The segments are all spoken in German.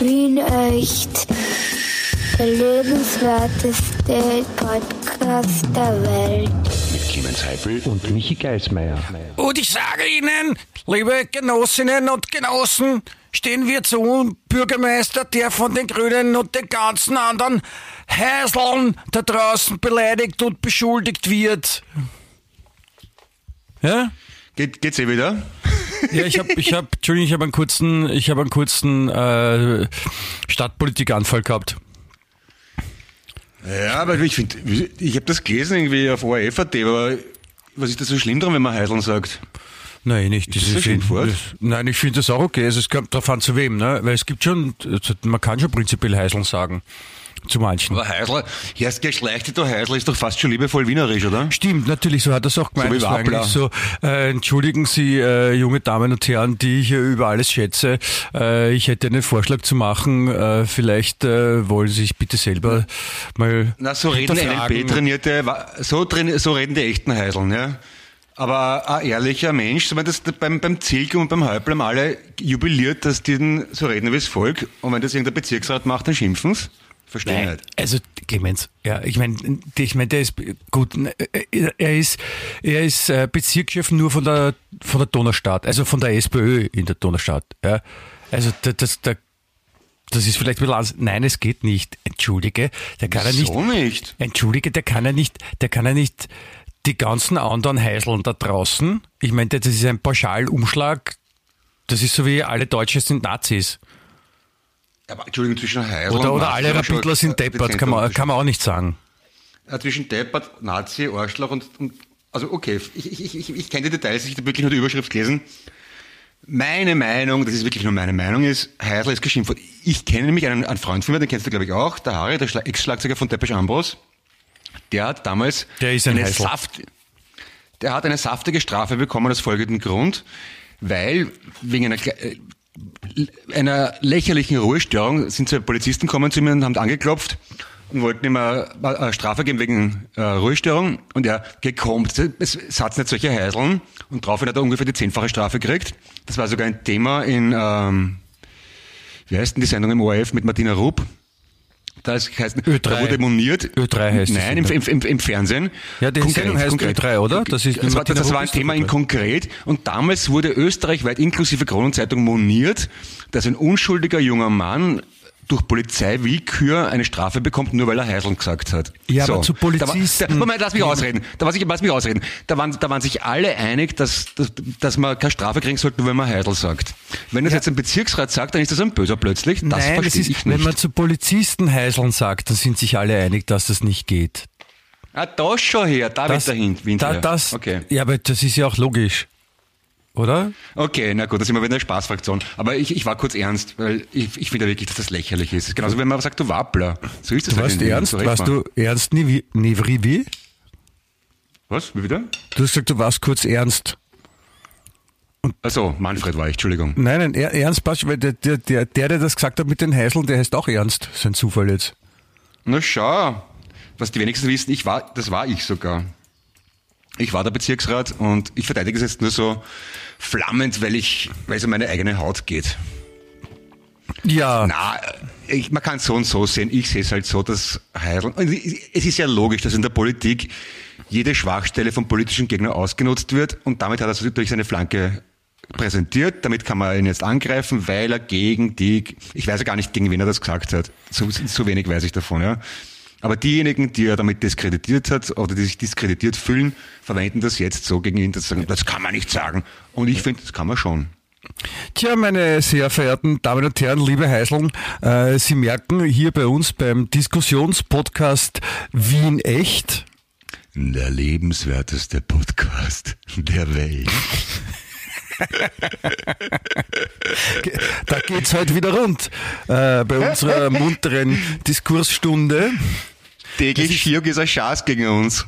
Wien echt. Der lebenswerteste Podcast der Welt. Mit Clemens Heifel und Michi Geismeier. Und ich sage Ihnen, liebe Genossinnen und Genossen, stehen wir zu Bürgermeister, der von den Grünen und den ganzen anderen Häseln da draußen beleidigt und beschuldigt wird. Ja? Geht, geht's eh wieder? Ja, ich habe, ich hab, Entschuldigung, ich habe einen kurzen, ich habe einen kurzen äh, Stadtpolitikanfall gehabt. Ja, aber ich finde, ich habe das gelesen irgendwie auf ORF.at, aber was ist da so schlimm dran, wenn man Heiseln sagt? Nein, nicht. Ist das ein Schimpfwort? das, nein, ich finde das auch okay. Also, es kommt darauf an, zu wem, ne? Weil es gibt schon, man kann schon prinzipiell Heiseln sagen. Zu manchen. Aber Heisler, erst geschlechtete Heisler ist doch fast schon liebevoll wienerisch, oder? Stimmt, natürlich, so hat es auch gemeint. So eigentlich so, äh, entschuldigen Sie, äh, junge Damen und Herren, die ich hier über alles schätze. Äh, ich hätte einen Vorschlag zu machen. Äh, vielleicht äh, wollen Sie sich bitte selber mal Na, so reden. NLP-Trainierte, so, so reden die echten Heiseln, ja. Aber ein ehrlicher Mensch, so wenn das beim, beim Zilk und beim Häupl haben alle jubiliert, dass die so reden wie das Volk. Und wenn das irgendein Bezirksrat macht, dann schimpfen's. Verstehe Nein, nicht. also Clemens, ja, ich meine, ich meine, der ist gut. äh, Er ist, er ist äh, Bezirkschef nur von der von der Donaustadt, also von der SPÖ in der Donaustadt. Ja, also da- das, da, das ist vielleicht ein bisschen anders. Nein, es geht nicht. Entschuldige, der kann er nicht. Nicht. Entschuldige, der kann ja nicht, der kann ja nicht die ganzen anderen Heiseln da draußen. Ich meine, das ist ein Pauschalumschlag. Das ist so wie alle Deutschen sind Nazis. Aber Entschuldigung, zwischen Heisel Oder, und oder alle Rapidler sind deppert, kann man, kann man auch nicht sagen. Ja, zwischen Deppert, Nazi, Arschloch und, und also okay, ich, ich, ich, ich kenne die Details, ich habe wirklich nur die Überschrift gelesen. Meine Meinung, das ist wirklich nur meine Meinung, ist, Heisel ist geschimpft. worden. Ich kenne nämlich einen, einen Freund von mir, den kennst du glaube ich auch, der Harry, der Schla- Ex-Schlagzeuger von Depeche Ambros. Der hat damals Der ist ein eine. Saft, der hat eine saftige Strafe bekommen aus folgendem Grund, weil wegen einer, äh, einer lächerlichen Ruhestörung sind zwei Polizisten gekommen zu mir und haben angeklopft und wollten ihm eine, Strafe geben wegen äh, Ruhestörung und er gekommt, es hat's nicht solche Heiseln und daraufhin hat er ungefähr die zehnfache Strafe gekriegt. Das war sogar ein Thema in, ähm, wie heißt denn die Sendung im ORF mit Martina Rupp? Da, ist, heißt, Ö3. da wurde moniert. Ö3 heißt Nein, im, im, im, im Fernsehen. Ja, die Sendung heißt Ö3, oder? Das ist das, war, Martina das war ein Thema in Ö3. konkret. Und damals wurde österreichweit inklusive Kronenzeitung moniert, dass ein unschuldiger junger Mann durch Polizeiwillkür eine Strafe bekommt, nur weil er Heiseln gesagt hat. Ja, aber zu Da Polizisten- da, Moment, lass mich ausreden. Da war sich, lass mich ausreden. Da waren, da waren sich alle einig, dass, dass, dass man keine Strafe kriegen sollte, nur wenn man Heisel sagt. Wenn das jetzt ein Bezirksrat sagt, dann ist das ein Böser plötzlich. Das Nein, das verstehe ist, ich wenn nicht. man zu Polizisten Heiseln sagt, dann sind sich alle einig, dass das nicht geht. ah, da schon her, da Das, wird der Wind da, das, Okay. Ja, aber das ist ja auch logisch. Oder? Okay, na gut, da sind wir wieder in der Spaßfraktion. Aber ich, ich war kurz ernst, weil ich, ich finde wirklich, dass das lächerlich ist. Genauso wenn man sagt, du Wappler. So ist das Du halt warst ernst? Warst du ernst, wie? Was? Wie wieder? Du hast gesagt, du warst kurz ernst. Also Manfred war ich, Entschuldigung. Nein, nein, er, ernst passt, weil der, der, der, der, der das gesagt hat mit den Heiseln, der heißt auch ernst. Das ist ein Zufall jetzt. Na schau, was die wenigsten wissen, ich war, das war ich sogar. Ich war der Bezirksrat und ich verteidige es jetzt nur so flammend, weil ich, weil es um meine eigene Haut geht. Ja. Na, ich, man kann es so und so sehen. Ich sehe es halt so, dass Heidel, es ist ja logisch, dass in der Politik jede Schwachstelle vom politischen Gegner ausgenutzt wird und damit hat er durch seine Flanke präsentiert. Damit kann man ihn jetzt angreifen, weil er gegen die, ich weiß ja gar nicht, gegen wen er das gesagt hat. So, so wenig weiß ich davon, ja. Aber diejenigen, die er damit diskreditiert hat oder die sich diskreditiert fühlen, verwenden das jetzt so gegen ihn, dass sie sagen, das kann man nicht sagen. Und ich finde, das kann man schon. Tja, meine sehr verehrten Damen und Herren, liebe Heiseln, äh, Sie merken hier bei uns beim Diskussionspodcast Wien Echt, Der lebenswerteste Podcast der Welt. da geht's heute wieder rund äh, bei unserer munteren Diskursstunde. Täglich schier dieser Schaß gegen uns.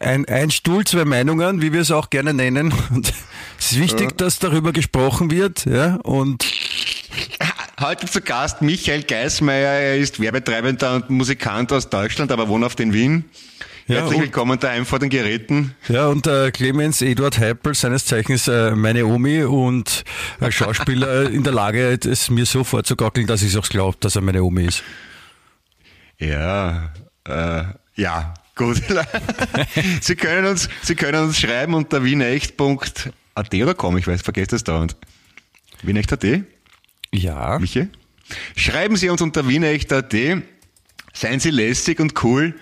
Ein, ein Stuhl, zwei Meinungen, wie wir es auch gerne nennen. Und es ist wichtig, dass darüber gesprochen wird. Ja, und Heute zu Gast Michael Geismeier. Er ist Werbetreibender und Musikant aus Deutschland, aber wohnhaft in Wien. Ja, Herzlich willkommen daheim vor den Geräten. Ja, und äh, Clemens Eduard Heipel, seines Zeichens äh, meine Omi und als Schauspieler in der Lage, es mir so vorzugaukeln, dass ich es auch glaube, dass er meine Omi ist. Ja, äh, ja, gut. Sie können uns, Sie können uns schreiben unter wienecht.at oder komm, ich weiß, vergesst das dauernd. Wienecht.at, Ja. Michi? Schreiben Sie uns unter wienecht.at, seien Sie lästig und cool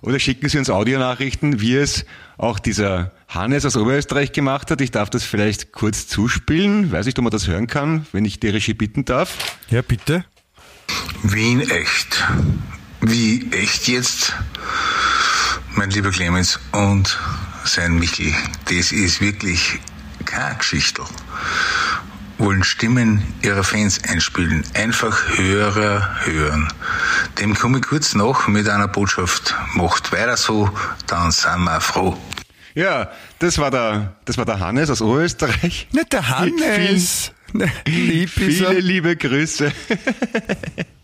oder schicken Sie uns Audionachrichten, wie es auch dieser Hannes aus Oberösterreich gemacht hat. Ich darf das vielleicht kurz zuspielen. Weiß nicht, ob man das hören kann, wenn ich die Regie bitten darf. Ja, bitte. Wien echt. Wie echt jetzt? Mein lieber Clemens und sein Michel, das ist wirklich keine Geschichte. Wollen Stimmen ihrer Fans einspielen. Einfach Hörer hören. Dem komme ich kurz nach mit einer Botschaft. Macht weiter so, dann sind wir froh. Ja, das war der, das war der Hannes aus Oberösterreich. Nicht der Hannes. Ne, Lieb Viele liebe Grüße.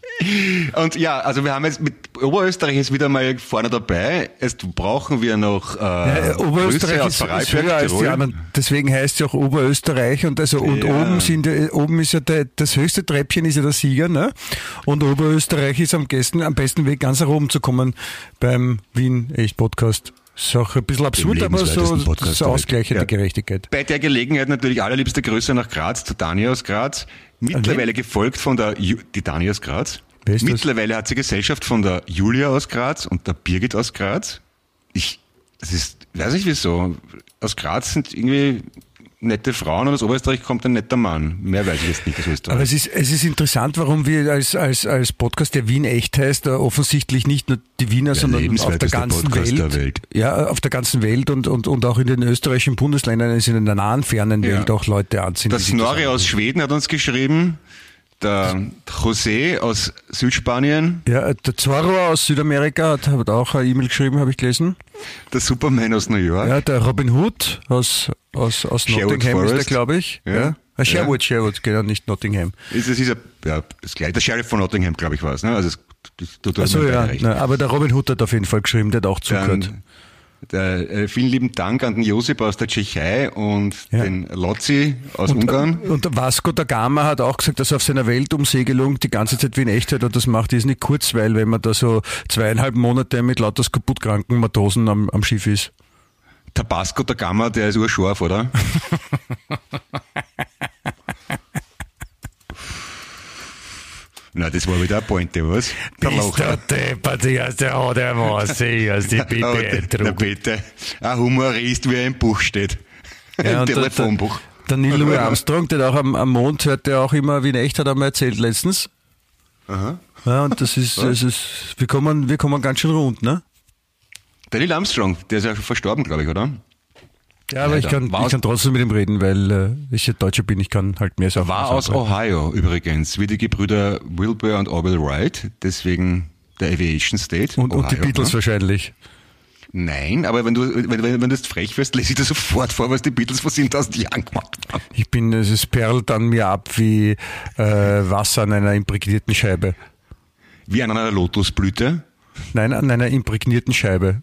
Und ja, also wir haben jetzt mit Oberösterreich ist wieder mal vorne dabei. Jetzt brauchen wir noch äh, Ja, Grüße Oberösterreich aus ist, ist Vorarlberg, höher als die anderen. Deswegen heißt es ja auch Oberösterreich und also und Ja. oben sind ja- oben ist ja der, das höchste Treppchen ist ja der Sieger, ne? Und Oberösterreich ist am besten am besten Weg ganz nach oben zu kommen beim Wien Echt Podcast. Ist auch ein bisschen absurd, aber so, so ausgleichende Ja. Gerechtigkeit. Bei der Gelegenheit natürlich allerliebste Grüße nach Graz, zu Dani aus Graz. Mittlerweile gefolgt von der, Ju die Dani aus Graz. Mittlerweile hat sie Gesellschaft von der Julia aus Graz und der Birgit aus Graz. Ich, das ist, weiß nicht wieso. Aus Graz sind irgendwie nette Frauen und aus Oberösterreich kommt ein netter Mann. Mehr weiß ich jetzt nicht aus Österreich. Aber es ist, es ist interessant, warum wir als, als, als Podcast, der Wien echt heißt, äh, offensichtlich nicht nur die Wiener, sondern auf der ganzen Podcast Welt, der Welt. Ja, auf der ganzen Welt und, und, und auch in den österreichischen Bundesländern, also in der nahen, fernen Ja. Welt auch Leute anziehen. Der das Snorri aus Schweden hat uns geschrieben. Der José aus Südspanien. Ja, der Zorro aus Südamerika hat, hat auch eine E-Mail geschrieben, habe ich gelesen. Der Superman aus New York. Ja, der Robin Hood aus, aus, aus Sherwood Nottingham ist der, Forest. glaube ich. Ja. Ja. Ah, Sherwood, Sherwood, genau, nicht Nottingham. Es ist, ist ja, das gleiche. Der Sheriff von Nottingham, glaube ich, war es. Ne? Also es, das, mir ja, na, aber der Robin Hood hat auf jeden Fall geschrieben, der hat auch zugehört. Dann, äh, vielen lieben Dank an den Josip aus der Tschechei und Ja. den Lotzi aus Und, Ungarn. und der Vasco da Gama hat auch gesagt, dass er auf seiner Weltumsegelung die ganze Zeit wie in Echtheit und das macht ist nicht kurz, weil wenn man da so zweieinhalb Monate mit lauter kaputtkranken Matrosen am, am Schiff ist. Tabasco der Gamma, der ist urscharf, oder? Na, das war wieder eine Pointe, was? Der Locher. deppert, die hast der hat der Masse, hast die Na bitte. Ein Humorist, wie er im Buch steht. Ja, Im und der- Telefonbuch. Der Neil Louis Armstrong, der auch am, am Mond hört, der auch immer wie in echt hat er mir erzählt letztens. Aha. Ja, und das ist, es ist, wir kommen, wir kommen ganz schön rund, ne? Der Neil Armstrong, der ist ja verstorben, glaube ich, oder? Ja, aber ich kann, War ich kann trotzdem mit ihm reden, weil äh, ich ja Deutscher bin, ich kann halt mehr sagen. War aus. Ohio übrigens, wie die Gebrüder Wilbur und Orville Wright, deswegen der Aviation State. Und, und die Ohio, Beatles ne? wahrscheinlich. Nein, aber wenn du, wenn, wenn, wenn du jetzt frech wirst, lese ich dir sofort vor, was die Beatles vor 7000 Jahren gemacht haben. Ich bin, es perlt an mir ab wie äh, Wasser an einer imprägnierten Scheibe. Wie an einer Lotusblüte. Nein, an einer imprägnierten Scheibe.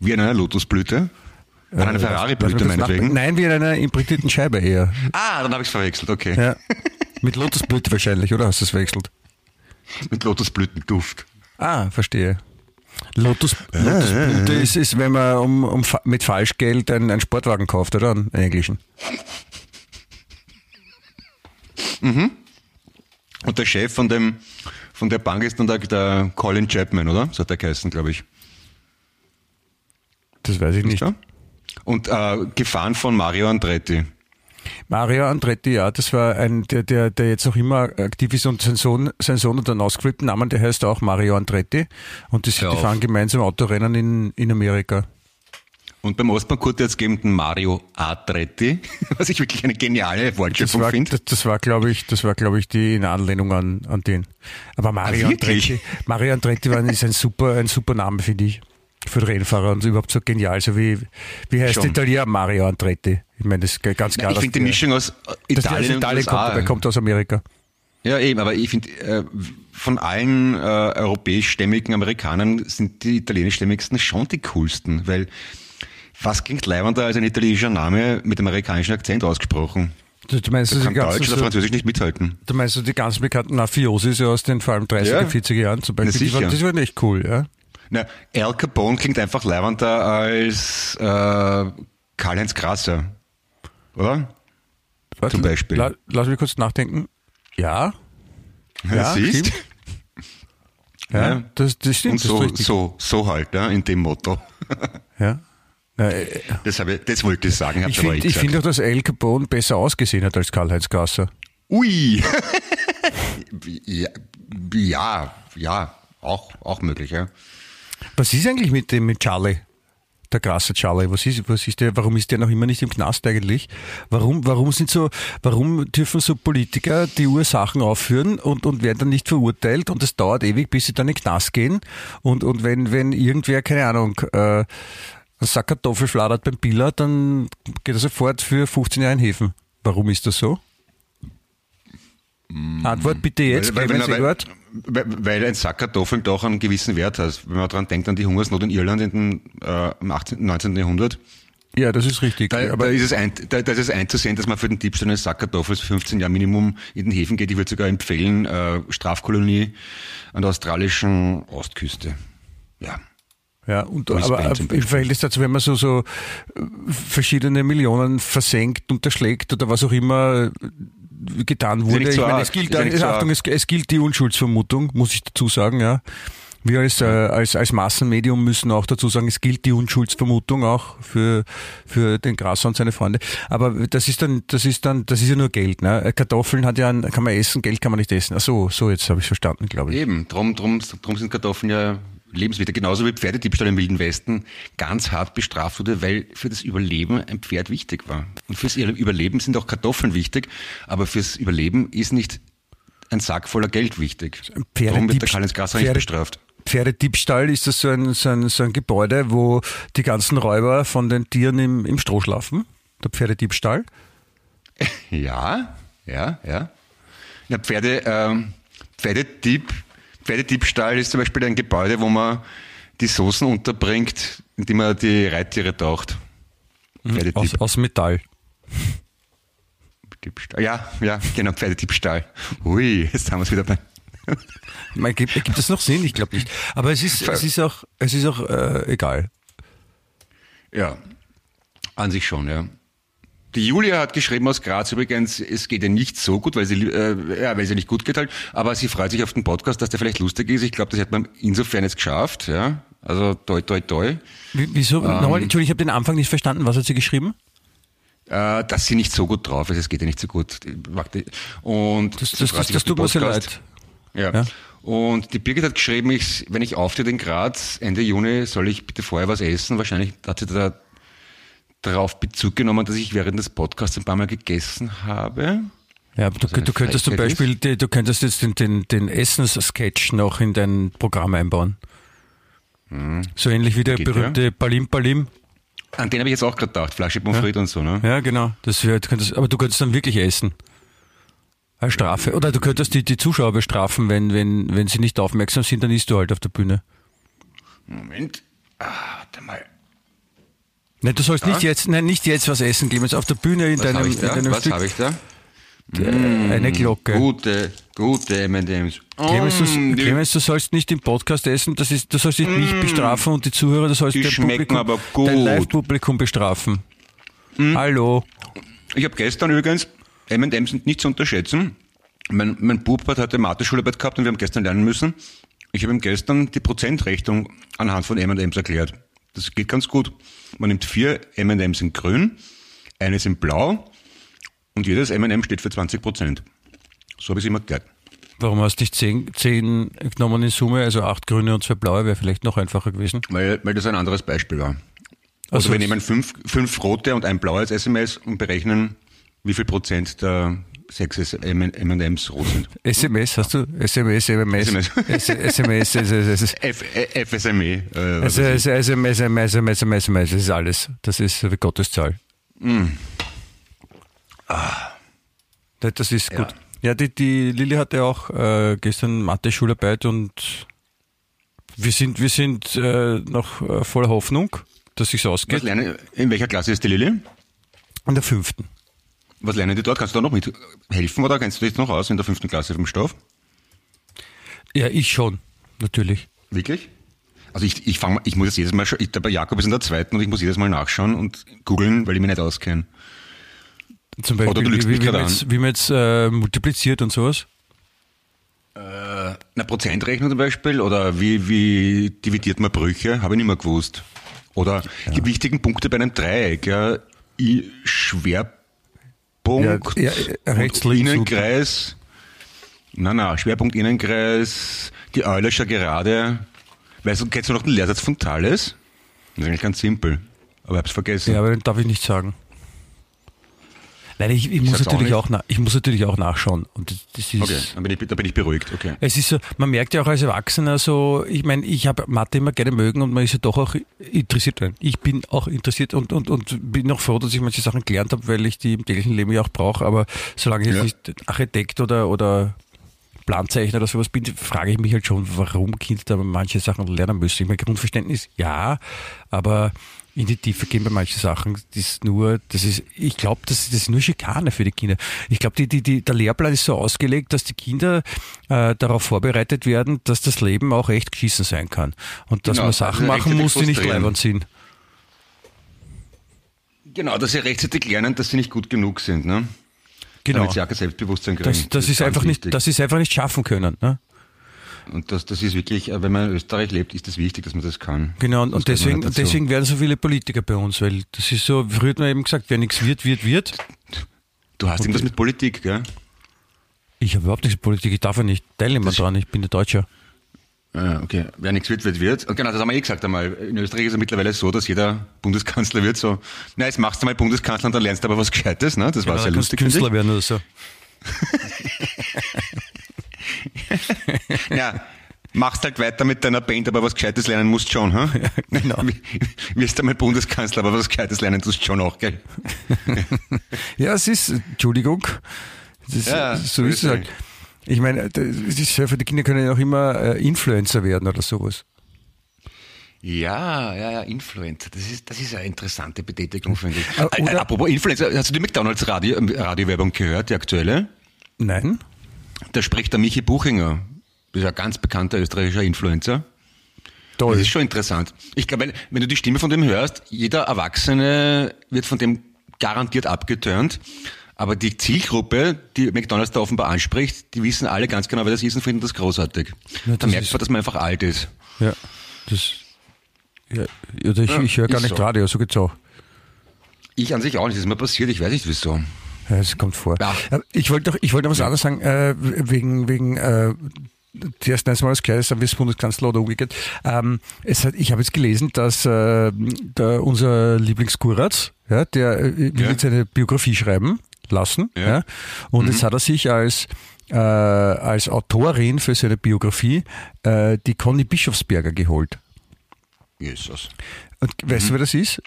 Wie an einer Lotusblüte. An einer Äh, Ferrari-Blüte meinetwegen. Nein, wie an einer imprägnierten Scheibe eher. Ah, dann habe ich es verwechselt, okay. Ja. Mit Lotusblüte wahrscheinlich, oder hast du es verwechselt? Mit Lotusblütenduft. Ah, verstehe. Lotus, Lotusblüte ist, ist, wenn man um, um, mit Falschgeld einen, einen Sportwagen kauft, oder? Einen englischen. Und der Chef von dem, von der Bank ist dann der, der Colin Chapman, oder? So hat der geheißen, glaube ich. Das weiß ich nicht. Ja? Und äh, gefahren von Mario Andretti. Mario Andretti, ja, das war ein, der, der, der jetzt auch immer aktiv ist und sein Sohn, sein Sohn hat einen ausgeflippten Namen, der heißt auch Mario Andretti. Und die, die fahren gemeinsam Autorennen in, in Amerika. Und beim Ostbankurt jetzt geben den Mario Andretti, was ich wirklich eine geniale Wortschöpfung finde. das, das war, glaube ich, das war, glaube ich, die in Anlehnung an, an den. Aber Mario Ah? Andretti, Mario Andretti war, ist ein super, ein super Name, finde ich. Für den Rennfahrer und überhaupt so genial, so wie, wie heißt Schon. Italiener Mario Andretti? Ich meine, das ist ganz klar. ich dass finde die Mischung aus der aus Italien und Italien kommt, er kommt aus Amerika. Ja, eben, aber ich finde, äh, von allen äh, europäischstämmigen Amerikanern sind die italienischstämmigsten schon die coolsten, weil was klingt leibender als ein italienischer Name mit amerikanischem Akzent ausgesprochen? Du, du meinst, Da kann Deutsch oder so, Französisch nicht mithalten. du meinst so die ganz bekannten Mafiosis aus den vor allem 30er, Ja. 40er Jahren zum Beispiel, die waren, das waren echt cool, ja. Na, Al Capone klingt einfach leibender als äh, Karl-Heinz Grasser, oder? Warte, Zum Beispiel. La, lass mich kurz nachdenken. Ja, Ja, Siehst? stimmt. ja, Ja. Das, das stimmt, Und so, so, so halt, ja, in dem Motto. Ja. Äh, Das, habe ich, das wollte ich sagen, ich finde eh ich find auch, dass Al Capone besser ausgesehen hat als Karl-Heinz Gasser. Ui! ja, ja, ja, auch, auch möglich, ja. Was ist eigentlich mit dem mit Charlie? Der krasse Charlie, was ist, was ist der, warum ist der noch immer nicht im Knast eigentlich? Warum, warum sind so, warum dürfen so Politiker die Ursachen aufführen und, und werden dann nicht verurteilt und es dauert ewig, bis sie dann in den Knast gehen und, und wenn, wenn irgendwer, keine Ahnung, äh, einen Sack Kartoffel fladert beim Biller, dann geht er sofort für 15 Jahre in Häfen. Warum ist das so? Antwort bitte jetzt, weil, Clemens weil, Eduard. Weil, ein Sack Kartoffeln doch einen gewissen Wert hat. Wenn man daran denkt, an die Hungersnot in Irland in den, äh, im 18., 19. Jahrhundert, Ja, das ist richtig. da, aber da, ist es ein, da, da ist es einzusehen, dass man für den Diebstahl eines Sack Kartoffels 15 Jahre Minimum in den Häfen geht. Ich würde sogar empfehlen, äh, Strafkolonie an der australischen Ostküste. Ja. Ja, und aber im. Verhältnis dazu, wenn man so, so äh, verschiedene Millionen versenkt, unterschlägt oder was auch immer äh, getan wurde. Ich so meine, es gilt, so Achtung, es, es gilt die Unschuldsvermutung, muss ich dazu sagen, ja. Wir als, äh, als, als Massenmedium müssen auch dazu sagen, es gilt die Unschuldsvermutung auch für, für den Grasser und seine Freunde. Aber das ist dann, das ist dann, das ist ja nur Geld, ne? Kartoffeln hat ja, ein, kann man essen, Geld kann man nicht essen. Ach so, so jetzt habe ich verstanden, glaube ich. Eben, drum, drum, drum sind Kartoffeln ja lebenswichtig. Genauso wie Pferdediebstahl im Wilden Westen ganz hart bestraft wurde, weil für das Überleben ein Pferd wichtig war. Und fürs Überleben sind auch Kartoffeln wichtig, aber fürs Überleben ist nicht ein Sack voller Geld wichtig. Darum wird der Karl-Heinz Grasser nicht bestraft. Pferdediebstahl ist das so ein, so, ein, so ein Gebäude, wo die ganzen Räuber von den Tieren im, im Stroh schlafen. Der Pferdediebstahl. Ja, ja, ja. Na, Pferde, ähm, Pferdedieb, Pferdediebstahl ist zum Beispiel ein Gebäude, wo man die Soßen unterbringt, indem man die Reittiere taucht. Pferdedieb. Aus, aus Metall. Diebstahl. Ja, ja, genau, Pferdediebstahl. Ui, jetzt haben wir es wieder bei. Man, gibt, gibt das noch Sinn? Ich glaube nicht. Aber es ist, es ist auch, es ist auch äh, egal. Ja, an sich schon, ja. Die Julia hat geschrieben aus Graz übrigens, es geht ihr nicht so gut, weil sie, äh, ja, weil sie nicht gut geht halt, aber sie freut sich auf den Podcast, dass der vielleicht lustig ist. Ich glaube, das hat man insofern jetzt geschafft, ja. Also toi toi toi. Wie- Wieso? Ähm. Nochmal, Entschuldigung, ich habe den Anfang nicht verstanden. Was hat sie geschrieben? Äh, dass sie nicht so gut drauf ist, es geht ihr nicht so gut. Und Das, das, das, das tut mir sehr leid. Ja. Ja. Und die Birgit hat geschrieben, ich, wenn ich auftritt in Graz Ende Juni, soll ich bitte vorher was essen. Wahrscheinlich hat sie da darauf Bezug genommen, dass ich während des Podcasts ein paar Mal gegessen habe. Ja, du, eine du könntest zum Beispiel, die, du könntest jetzt den, den, den Essens-Sketch noch in dein Programm einbauen. So ähnlich wie der Hm. Geht, berühmte Palim Palim. An den habe ich jetzt auch gerade gedacht, Flasche Pommes frites und so, ne? Ja, genau. Das wär, du könntest, aber du könntest dann wirklich essen. Als Strafe. Oder du könntest die, die Zuschauer bestrafen, wenn, wenn, wenn sie nicht aufmerksam sind, dann isst du halt auf der Bühne. Moment. Ah, warte mal. Nein, du sollst nicht jetzt, nein, nicht jetzt was essen, Clemens. Auf der Bühne in Was deinem, ich in deinem Was Stück. habe ich da? Eine Glocke. Gute, gute M&M's. Clemens, du, Mm, Clemens, du sollst nicht im Podcast essen, das ist, du sollst dich nicht bestrafen und die Zuhörer, du sollst Die dein Publikum, aber gut. dein Live-Publikum bestrafen. Hallo. Ich habe gestern übrigens, M&M's sind nicht zu unterschätzen. Mein, mein Bub hat heute Mathe-Schularbeit gehabt und wir haben gestern lernen müssen. Ich habe ihm gestern die Prozentrechnung anhand von M&M's erklärt. Das geht ganz gut. Man nimmt vier M&M's in grün, eines in blau und jedes M&M steht für 20 Prozent. So habe ich es ihm erklärt. Warum hast du nicht zehn, zehn genommen in Summe, also acht grüne und zwei blaue, wäre vielleicht noch einfacher gewesen. Weil, weil das ein anderes Beispiel war. Also so. wir nehmen fünf, fünf rote und ein blaues SMS und berechnen, wie viel Prozent der sechs M&M's rot sind. SMS, hast du? SMS, SMS. SMS. SMS, SMS. FSME. Äh, was Also, also, SMS, SMS, SMS, SMS, das ist alles. Das ist Gottes Zahl. Mm. Ah. Das ist gut. Ja, die, die Lilly hatte auch äh, gestern Mathe-Schularbeit und wir sind, wir sind äh, noch äh, voller Hoffnung, dass sich's Was ausgeht. lernen, in welcher Klasse ist die Lilly? In der fünften. Was lernen die dort? Kannst du da noch mithelfen oder kennst du dich noch aus in der fünften Klasse vom Stoff? Ja, ich schon, natürlich. Wirklich? Also ich, ich, fang, ich muss jetzt jedes Mal, ich, der Jakob ist in der zweiten und ich muss jedes Mal nachschauen und googeln, weil ich mich nicht auskenne. Zum Beispiel, Oder du lügst wie, mich wie, gerade man jetzt, wie man jetzt äh, multipliziert und sowas. Eine Prozentrechnung zum Beispiel oder wie, wie dividiert man Brüche, habe ich nicht mehr gewusst. Oder die wichtigen Punkte bei einem Dreieck, ja, I, Schwerpunkt, Ja, ja, rechts, links, Innenkreis, nein, nein, Schwerpunkt, Innenkreis, die Eulerscher Gerade. Weißt du, kennst du noch den Lehrsatz von Thales? Das ist eigentlich ganz simpel, aber ich hab's vergessen. Ja, aber den darf ich nicht sagen. Nein, ich, ich, muss auch natürlich auch, na, ich muss natürlich auch nachschauen. Und das, ist, Okay, dann bin ich, da bin ich beruhigt, okay. Es ist so, man merkt ja auch als Erwachsener so, ich meine, ich habe Mathe immer gerne mögen und man ist ja doch auch interessiert. Ich bin auch interessiert und, und, und bin auch froh, dass ich manche Sachen gelernt habe, weil ich die im täglichen Leben ja auch brauche. Aber solange ich Ja. jetzt nicht Architekt oder, oder Planzeichner oder sowas bin, frage ich mich halt schon, warum Kinder manche Sachen lernen müssen. Ich meine, Grundverständnis, ja, aber in die Tiefe gehen bei manchen Sachen, das ist nur, das ist, ich glaube, das, das ist nur Schikane für die Kinder. Ich glaube, die, die, die, der Lehrplan ist so ausgelegt, dass die Kinder äh, darauf vorbereitet werden, dass das Leben auch echt geschissen sein kann. Und dass Genau, man Sachen also machen muss, die nicht leibend sind. Genau, dass sie rechtzeitig lernen, dass sie nicht gut genug sind, ne? Genau. Damit sie auch kein Selbstbewusstsein kriegen. Das, das, ist ganz einfach nicht, das ist einfach nicht schaffen können. Ne? Und das, das ist wirklich, äh, wenn man in Österreich lebt, ist das wichtig, dass man das kann. Genau, und, und deswegen, deswegen werden so viele Politiker bei uns, weil das ist so, früher hat man eben gesagt, wer nichts wird, wird, wird. Du hast irgendwas mit Politik, gell? Ich habe überhaupt nichts mit Politik, ich darf ja nicht teilnehmen dran, ich bin der Deutscher. Ah, okay. Wer nichts wird, wird, wird. Und genau, das haben wir eh gesagt einmal. In Österreich ist es mittlerweile so, dass jeder Bundeskanzler wird so, na, jetzt machst du mal Bundeskanzler und dann lernst du aber was Gescheites, ne? Das war Ja, sehr kannst du lustig. Künstler werden oder so. Ja. Machst halt weiter mit deiner Band, aber was Gescheites lernen musst schon, ha? genau. Wirst einmal Bundeskanzler, aber was Gescheites lernen tust schon auch, gell? Ja, es ist, Entschuldigung, das, Ja, so ist ist es halt. Ich meine, ist ja die Kinder können ja auch immer äh, Influencer werden oder sowas. Ja, ja, ja, Influencer. Das ist, das ist eine interessante Betätigung, finde ich. Äh, Äh, oder- Apropos Influencer, hast du die McDonalds Radio, äh, Radiowerbung gehört, die aktuelle? Nein? Da spricht der Michi Buchinger. Das ist ein ganz bekannter österreichischer Influencer. Toll. Das ist schon interessant. Ich glaube, wenn, wenn du die Stimme von dem hörst, jeder Erwachsene wird von dem garantiert abgeturnt. Aber die Zielgruppe, die McDonalds da offenbar anspricht, die wissen alle ganz genau, wer das ist und finden das großartig. Ja, da merkt man, dass man einfach alt ist. Ja, das, ja, ich, Ja, ich höre gar nicht so. Radio, so geht's auch. Ich an sich auch nicht. Das ist mir passiert. Ich weiß nicht wieso. Es kommt vor. Ja. Äh, Ich wollte noch, ich wollte noch was anderes sagen, äh, wegen, wegen, äh, zuerst eins mal das dann wirst Bundeskanzler oder umgekehrt. Ähm, es hat, ich habe jetzt gelesen, dass äh, der, unser Lieblingskuratz, ja, der äh, will Ja. jetzt eine Biografie schreiben lassen. Ja. Ja. Und jetzt hat er sich als äh, als Autorin für seine Biografie äh, die Conny Bischofsberger geholt. Jesus. Und weißt du, wer das ist?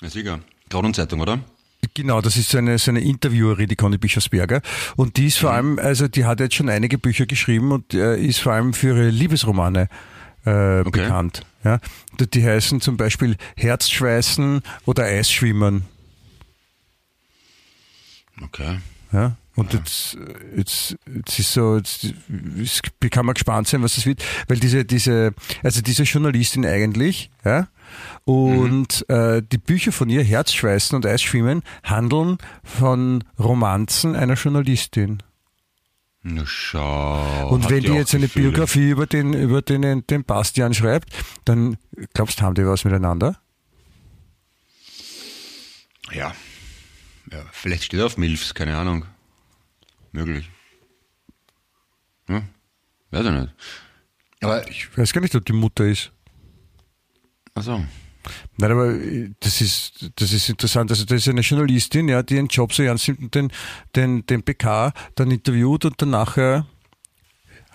Ja, sicher. Kronenzeitung, oder? Genau, das ist so eine, so eine Interviewerin, die Conny Bischofsberger. Und die ist vor allem, also die hat jetzt schon einige Bücher geschrieben und äh, ist vor allem für ihre Liebesromane äh, bekannt. Ja? Die die heißen zum Beispiel Herzschweißen oder Eisschwimmen. Okay. Ja? Und jetzt, jetzt, jetzt ist so, jetzt, jetzt kann man gespannt sein, was das wird, weil diese, diese, also diese Journalistin eigentlich, ja, und äh, die Bücher von ihr, Herzschweißen und Eisschwimmen, handeln von Romanzen einer Journalistin. Na schau. und wenn die auch jetzt eine Gefühle. Biografie über den, über den, den Bastian schreibt, dann glaubst du, haben die was miteinander? Ja. ja. Vielleicht steht er auf Milfs, keine Ahnung. Möglich. Ja. Weiß ich nicht. Aber ich. Weiß gar nicht, ob die Mutter ist. Achso. Nein, aber äh, das ist, das ist interessant. Also, das ist eine Journalistin, ja, die ihren Job so ernst nimmt und den, den, den PK dann interviewt und dann nachher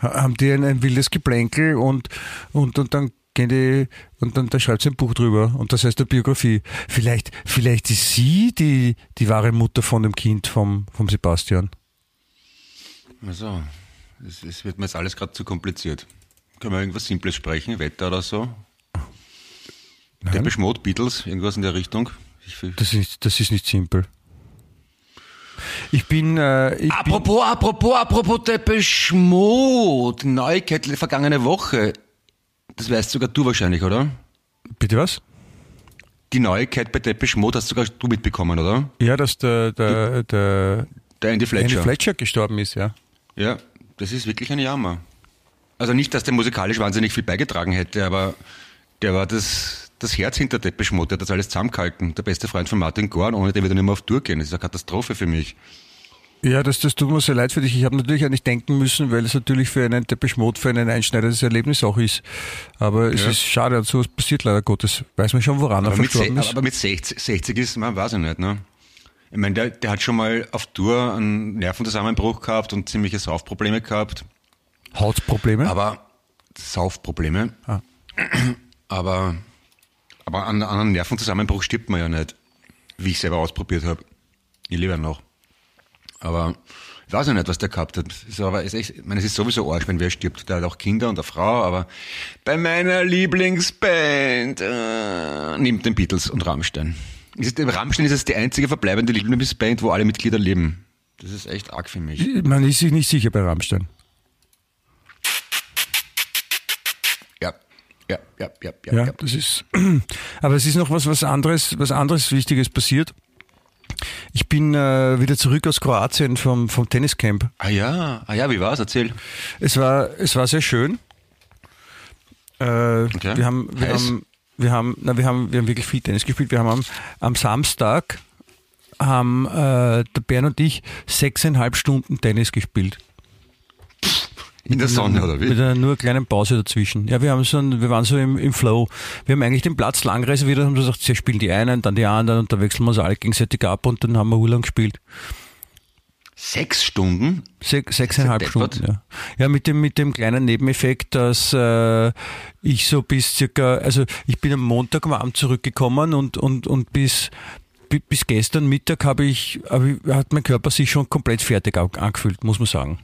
ha- haben die ein, ein wildes Geplänkel und, und, und dann gehen die, und dann, da schreibt sie ein Buch drüber und das heißt eine Biografie. Vielleicht, vielleicht ist sie die, die wahre Mutter von dem Kind vom, vom Sebastian. Also, es, es wird mir jetzt alles gerade zu kompliziert. Können wir irgendwas Simples sprechen? Wetter oder so? Nein. Der Beschmod, Beatles, irgendwas in der Richtung? Ich, Das ist, das ist nicht simpel. Ich bin, äh, ich apropos, apropos, apropos Depeche Mode. Neuigkeit vergangene Woche. Das weißt sogar du wahrscheinlich, oder? bin, bitte was? Die Neuigkeit bei Depeche Mode hast sogar du mitbekommen, oder? Ja, dass der, der, der Der Andy Fletcher. Andy Fletcher gestorben ist, ja. Ja, das ist wirklich ein Jammer. Also nicht, dass der musikalisch wahnsinnig viel beigetragen hätte, aber der war das, das Herz hinter Depeche Mode, der hat das alles zusammengehalten. Der beste Freund von Martin Gorn, ohne den wir dann nicht mehr auf Tour gehen. Das ist eine Katastrophe für mich. Ja, das, das tut mir sehr leid für dich. Ich habe natürlich an dich denken müssen, weil es natürlich für einen Depeche Mode, für einen einschneidendes Erlebnis auch ist. Aber es Ja. ist schade, und sowas passiert leider Gottes. Weiß man schon, woran er Aber mit, verstorben ist? aber mit 60, 60 ist, man weiß ich nicht, ne? Ich meine, der, der hat schon mal auf Tour einen Nervenzusammenbruch gehabt und ziemliche Saufprobleme gehabt. Hautprobleme? Aber Saufprobleme. Ah. Aber, aber an, an einem Nervenzusammenbruch stirbt man ja nicht, wie ich selber ausprobiert habe. Ich lebe ja noch. Aber ich weiß ja nicht, was der gehabt hat. Ist aber, ist echt, ich meine, es ist sowieso Arsch, wenn wer stirbt. Der hat auch Kinder und eine Frau, aber bei meiner Lieblingsband äh, nimmt den Beatles und Rammstein. Ist Rammstein ist es die einzige verbleibende Lieblingsband, wo alle Mitglieder leben. Das ist echt arg für mich. Man ist sich nicht sicher bei Rammstein. Ja, ja, ja, ja, ja. Ja, ja. das ist. Aber es ist noch was, was anderes, was anderes Wichtiges passiert. Ich bin äh, wieder zurück aus Kroatien vom, vom Tenniscamp. Ah ja, ah ja, wie war's? Erzähl. Es war, es war sehr schön. Äh, Wir haben, wir Heiß? haben, wir haben, na, wir haben, wir haben wirklich viel Tennis gespielt. Wir haben am, am Samstag haben äh, der Bern und ich sechseinhalb Stunden Tennis gespielt. In der Sonne, oder Mit wie? einer nur kleinen Pause dazwischen. Ja, wir haben so, ein, wir waren so im, im Flow. Wir haben eigentlich den Platz Langreise wieder, haben so gesagt, sie spielen die einen, dann die anderen und da wechseln wir uns alle gegenseitig ab und dann haben wir urlang gespielt. Sechs Stunden? Sech, sechseinhalb? Stunden, ja. Ja, mit dem, mit dem kleinen Nebeneffekt, dass äh, ich so bis circa, also ich bin am Montag am Abend zurückgekommen und, und, und bis, bi- bis gestern Mittag habe ich, hat mein Körper sich schon komplett fertig angefühlt, muss man sagen.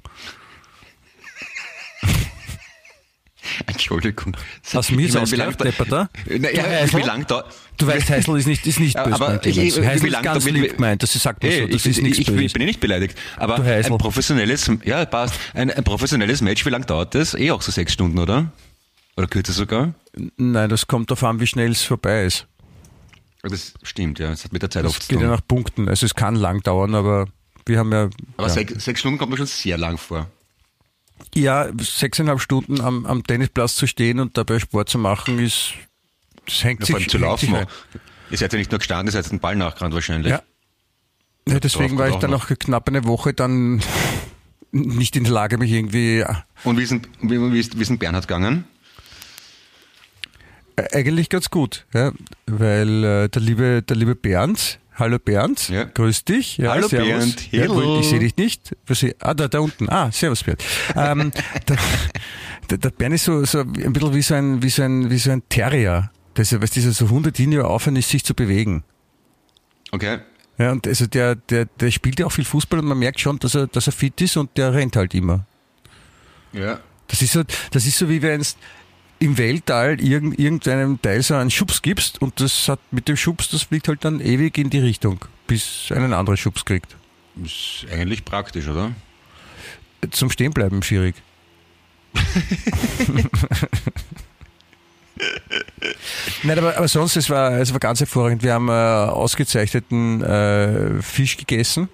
Entschuldigung. Hast du mir wie ausgedacht, lang- Depperter? Na, Du ja, Heisel? wie lang da? Du weißt, Heisel ist nicht, ist nicht böse aber ich- wie ist ganz lieb gemeint, das sagt man so, das ich, ist nichts ich, ich, bin nicht beleidigt. Aber ein professionelles, ja, passt. Ein, ein professionelles Match, wie lange dauert das? Eh auch so sechs Stunden, oder? Oder kürzer sogar? Nein, das kommt darauf an, wie schnell es vorbei ist. Das stimmt, ja. Das hat mit der Zeit oft Es zu geht ja tun. nach Punkten. Also es kann lang dauern, aber wir haben ja, Aber ja, sechs, sechs Stunden kommt mir schon sehr lang vor. Ja sechseinhalb Stunden am, am Tennisplatz zu stehen und dabei Sport zu machen, ist das hängt Ja, sich vor allem zu laufen. ein. Ihr seid ja nicht nur gestanden, ihr seid den Ball nachgerannt wahrscheinlich. Ja. Ja, deswegen war ich dann auch noch knapp eine Woche dann nicht in der Lage, mich irgendwie Und wie ist, denn- wie, wie, ist, wie ist Bernhard gegangen? Äh, Eigentlich ganz gut, ja, weil äh, der liebe, der liebe Bernd, hallo Bernd, Ja. grüß dich. Ja, Hallo servus. Bernd, Ja, hello. ich sehe dich nicht. Ah, da, da unten. Ah, servus Bernd. ähm, der, der, Bernd ist so, so ein bisschen wie so ein, wie so ein, wie so ein Terrier. Das ist, weißt du, so Hunde, die nie aufhören, ist sich zu bewegen. Okay. Ja, und also der, der, der spielt ja auch viel Fußball und man merkt schon, dass er, dass er fit ist und der rennt halt immer. Ja. Das ist so, das ist so wie wenn es im Weltall irgend, irgendeinem Teil so einen Schubs gibst und das hat mit dem Schubs, das fliegt halt dann ewig in die Richtung, bis einen anderen Schubs kriegt. Ist eigentlich praktisch, oder? Zum Stehenbleiben schwierig. Nein, aber, aber sonst, es war, es war ganz hervorragend. Wir haben äh, ausgezeichneten äh, Fisch gegessen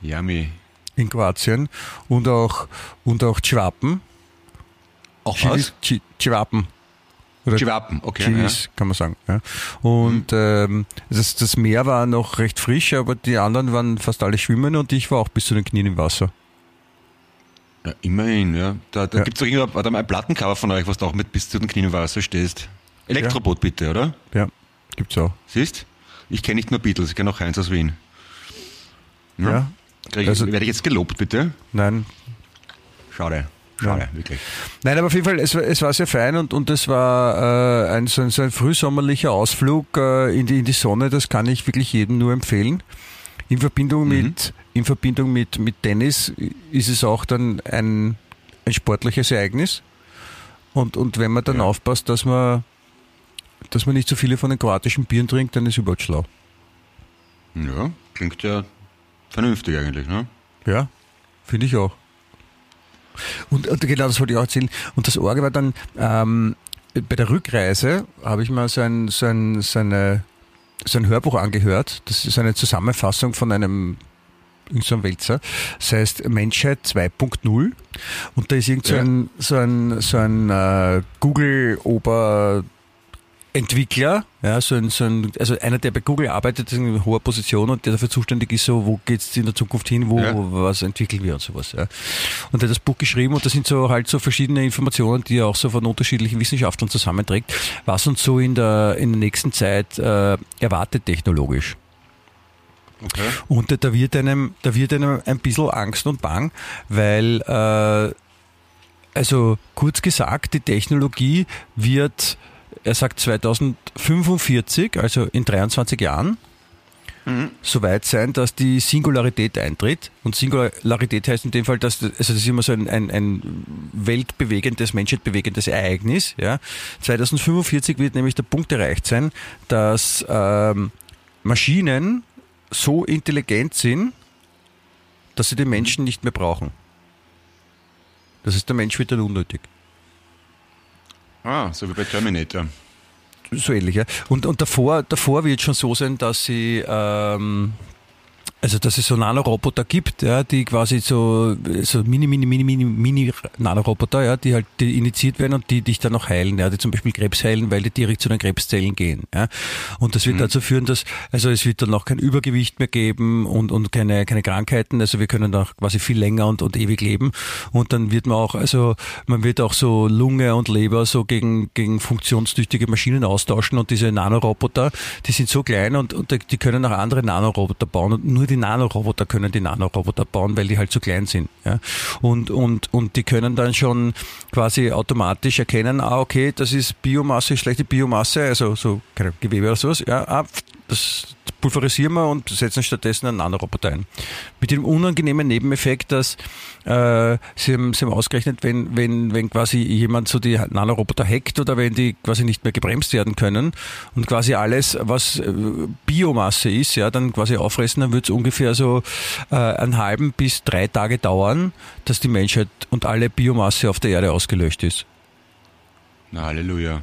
Yummy. in Kroatien und auch, und auch Chwappen. Auch Chilis, Chi- Chwappen. Oder Chivapen, okay. Chilis, kann man sagen. Ja. Und ähm, das, das Meer war noch recht frisch, aber die anderen waren fast alle schwimmen und ich war auch bis zu den Knien im Wasser. Ja, ja immerhin, ja. Da, da Ja. gibt's doch irgendwo warte mal, ein Plattencover von euch, was du auch mit bis zu den Knien im Wasser stehst. Elektroboot bitte, oder? Ja, gibt's auch. Siehst? Ich kenne nicht nur Beatles, ich kenne auch Heinz aus Wien. Ja. Krieg ich, Also- werde ich jetzt gelobt, bitte? Nein. Schade. Schade, Ja. wirklich. Nein, aber auf jeden Fall, es war, es war sehr fein und, und es war äh, ein, so, ein, so ein frühsommerlicher Ausflug äh, in, die, in die Sonne, das kann ich wirklich jedem nur empfehlen. in Verbindung mit, in Verbindung mit, mit Tennis ist es auch dann ein, ein sportliches Ereignis. Und, und wenn man dann Ja. aufpasst, dass man, dass man nicht so viele von den kroatischen Bieren trinkt, dann ist überhaupt schlau. Ja, klingt ja vernünftig eigentlich, ne? Ja, finde ich auch. Und, und genau das wollte ich auch erzählen. Und das Orge war dann, ähm, bei der Rückreise habe ich mal so ein, so ein, so eine, so ein Hörbuch angehört. Das ist eine Zusammenfassung von einem so ein Wälzer. Das heißt Menschheit 2.0. Und da ist irgend so Ja. ein, so ein, so ein äh, Google-Ober- Entwickler, ja, so ein, so ein, also einer, der bei Google arbeitet, in hoher Position und der dafür zuständig ist, so, wo geht's in der Zukunft hin, wo, Ja. was entwickeln wir und sowas, ja. Und der hat das Buch geschrieben und da sind so halt so verschiedene Informationen, die er auch so von unterschiedlichen Wissenschaftlern zusammenträgt, was uns so in der, in der nächsten Zeit äh, erwartet technologisch. Okay. Und da- da wird einem, da wird einem ein bisschen Angst und Bang, weil, äh, also kurz gesagt, die Technologie wird, er sagt 2045, also in 23 Jahren, so weit sein, dass die Singularität eintritt. Und Singularität heißt in dem Fall, dass, also das ist immer so ein, ein, ein weltbewegendes, menschheitbewegendes Ereignis. Ja. 2045 wird nämlich der Punkt erreicht sein, dass ähm, Maschinen so intelligent sind, dass sie den Menschen nicht mehr brauchen. Das heißt, der Mensch wird dann unnötig. Ah, so wie bei Terminator. So ähnlich, ja. Und, und davor, davor wird schon so sein, dass sie, ähm, also dass es so Nanoroboter gibt, ja, die quasi so, so mini, mini, mini, mini, mini Nanoroboter, ja, die halt die initiiert werden und die dich dann noch heilen, ja, die zum Beispiel Krebs heilen, weil die direkt zu den Krebszellen gehen, ja. Und das wird dazu führen, dass, also es wird dann auch kein Übergewicht mehr geben und, und keine, keine Krankheiten, also wir können dann quasi viel länger und, und ewig leben. Und dann wird man auch, also man wird auch so Lunge und Leber so gegen, gegen funktionstüchtige Maschinen austauschen und diese Nanoroboter, die sind so klein und, und die können auch andere Nanoroboter bauen und nur die Nanoroboter können die Nanoroboter bauen, weil die halt so klein sind. Ja. Und, und, und die können dann schon quasi automatisch erkennen, ah, okay, das ist Biomasse, schlechte Biomasse, also so Gewebe oder sowas, ja, ah, das pulverisieren wir und setzen stattdessen einen Nanoroboter ein. Mit dem unangenehmen Nebeneffekt, dass äh, sie, haben, sie haben ausgerechnet, wenn, wenn, wenn quasi jemand so die Nanoroboter hackt oder wenn die quasi nicht mehr gebremst werden können und quasi alles, was äh, Biomasse ist, ja, dann quasi auffressen, dann wird es ungefähr so äh, einen halben bis drei Tage dauern, dass die Menschheit und alle Biomasse auf der Erde ausgelöscht ist. Na, Halleluja.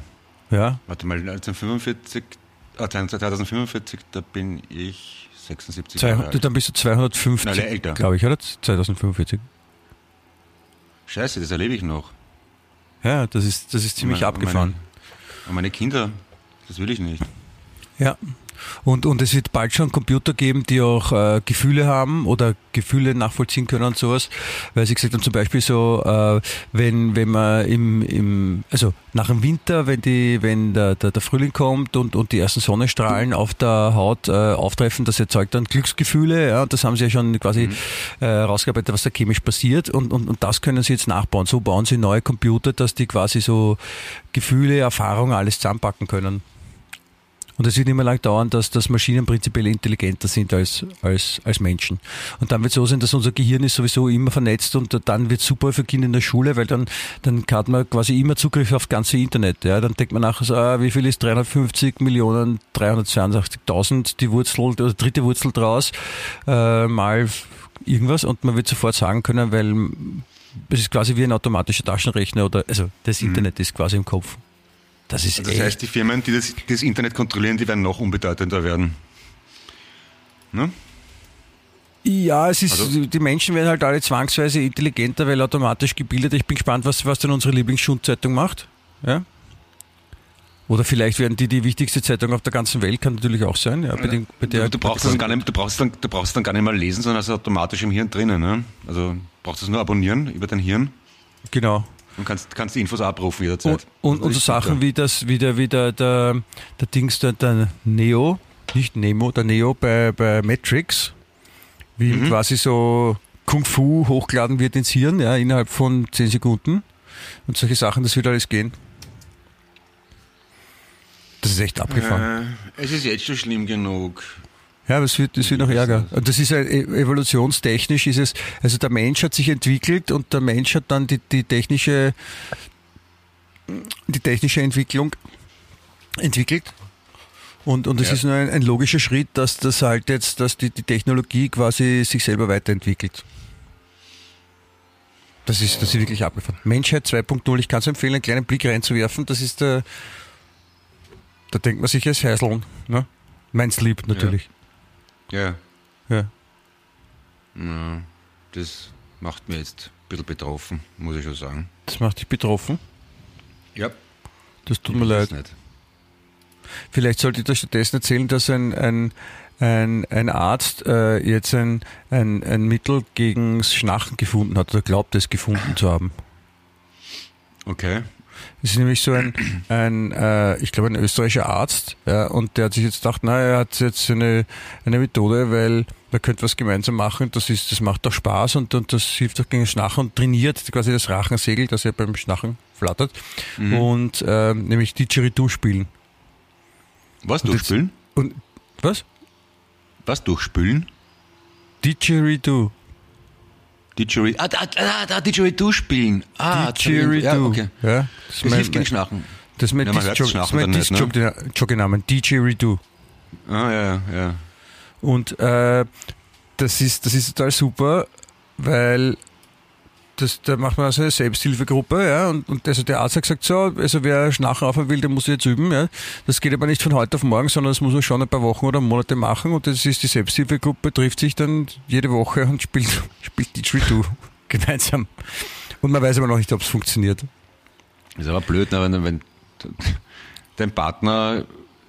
Ja, Warte mal, 1945, ah, 2045, da bin ich 76 Zwei, Jahre alt. dann bist du 250, Nein, älter. glaube ich, oder? 2045. Scheiße, das erlebe ich noch. Ja, das ist, das ist ziemlich Meine- abgefahren. Meine, meine Kinder, das will ich nicht. Ja. Und, und es wird bald schon Computer geben, die auch äh, Gefühle haben oder Gefühle nachvollziehen können und sowas. Weil sie gesagt haben, zum Beispiel so, äh, wenn, wenn man im, im, also nach dem Winter, wenn die, wenn der, der, der Frühling kommt und, und die ersten Sonnenstrahlen auf der Haut äh, auftreffen, das erzeugt dann Glücksgefühle, ja, und das haben sie ja schon quasi äh, rausgearbeitet, was da chemisch passiert und, und, und das können sie jetzt nachbauen. So bauen sie neue Computer, dass die quasi so Gefühle, Erfahrungen, alles zusammenpacken können. Und es wird immer lang dauern, dass, dass Maschinen prinzipiell intelligenter sind als, als, als Menschen. Und dann wird es so sein, dass unser Gehirn ist sowieso immer vernetzt und dann wird super für Kinder in der Schule, weil dann, dann hat man quasi immer Zugriff auf das ganze Internet. Ja. Dann denkt man nachher so, ah, wie viel ist 350 Millionen 382.000, die Wurzel, oder dritte Wurzel draus, äh, mal irgendwas und man wird sofort sagen können, weil es ist quasi wie ein automatischer Taschenrechner oder, also das Internet ist quasi im Kopf. Das ist Also das echt heißt, die Firmen, die das, das Internet kontrollieren, die werden noch unbedeutender werden. Ne? Ja, es ist, Also- die Menschen werden halt alle zwangsweise intelligenter, weil automatisch gebildet. Ich bin gespannt, was, was denn unsere Lieblingsschundzeitung macht. Ja? Oder vielleicht werden die die wichtigste Zeitung auf der ganzen Welt, kann natürlich auch sein. Ja, bei den, bei der, du, brauchst das der- gar nicht, du, brauchst dann, du brauchst dann gar nicht mal lesen, sondern es ist automatisch im Hirn drinnen. Ne? Also brauchst du es nur abonnieren über dein Hirn Genau. Und kannst, kannst die Infos abrufen Und, jederzeit. und, Das und so Sachen super. wie das, wie der, wie der, der, der Dings, der, der Neo, nicht Nemo, der Neo bei, bei Matrix, wie Mhm. quasi so Kung Fu hochgeladen wird ins Hirn, ja, innerhalb von 10 Sekunden. Und solche Sachen, das wird alles gehen. Das ist echt abgefahren. Äh, es ist jetzt schon schlimm genug. Ja, aber es wird, es wird noch ärger. Und das ist e- evolutionstechnisch ist es, also der Mensch hat sich entwickelt und der Mensch hat dann die, die technische, die technische Entwicklung entwickelt. Und, und es Ja. ist nur ein, ein logischer Schritt, dass das halt jetzt, dass die, die Technologie quasi sich selber weiterentwickelt. Das ist, das ist wirklich abgefahren. Menschheit 2.0, ich kann es empfehlen, einen kleinen Blick reinzuwerfen. Das ist der, da denkt man sich als Heiseln, ne? Mein Sleep natürlich. Ja. Ja. ja. Das macht mir jetzt ein bisschen betroffen, muss ich schon sagen. Das macht dich betroffen. Ja. Das tut mir leid. Nicht. Vielleicht sollte ich dir stattdessen erzählen, dass ein, ein, ein, ein Arzt äh, jetzt ein, ein, ein Mittel gegen Schnachen gefunden hat oder glaubt es gefunden zu haben. Okay. Es ist nämlich so ein, ein äh, ich glaube, ein österreichischer Arzt, ja, und der hat sich jetzt gedacht, na, er hat jetzt eine, eine Methode, weil man könnte was gemeinsam machen, das ist, das macht doch Spaß und, und das hilft auch gegen Schnachen und trainiert quasi das Rachensegel, das ja beim Schnachen flattert, und äh, nämlich Didgeridoo spielen. Was Und jetzt- durchspülen? Und was? Was durchspülen? Didgeridoo. Didgeridoo. Ah, da, da, da Didgeridoo spielen. Ah, Didgeridoo. Ja, okay. Ja, Das mein- hilft gegen Schnachen. Das ist mein Ja, man hört Disc- Schnachen das ist mein dann nicht, ne? Didgeridoo. Ah, ja, ja. Und äh, das, ist, das ist total super, weil das, da macht man also eine Selbsthilfegruppe, ja, und, und also der Arzt hat gesagt, so, also wer Schnachen aufhören will, der muss jetzt üben, ja. Das geht aber nicht von heute auf morgen, sondern das muss man schon ein paar Wochen oder Monate machen und das ist die Selbsthilfegruppe, trifft sich dann jede Woche und spielt, spielt Didgeridoo gemeinsam. Und man weiß aber noch nicht, ob es funktioniert. Ist aber blöd, ne, wenn, wenn dein Partner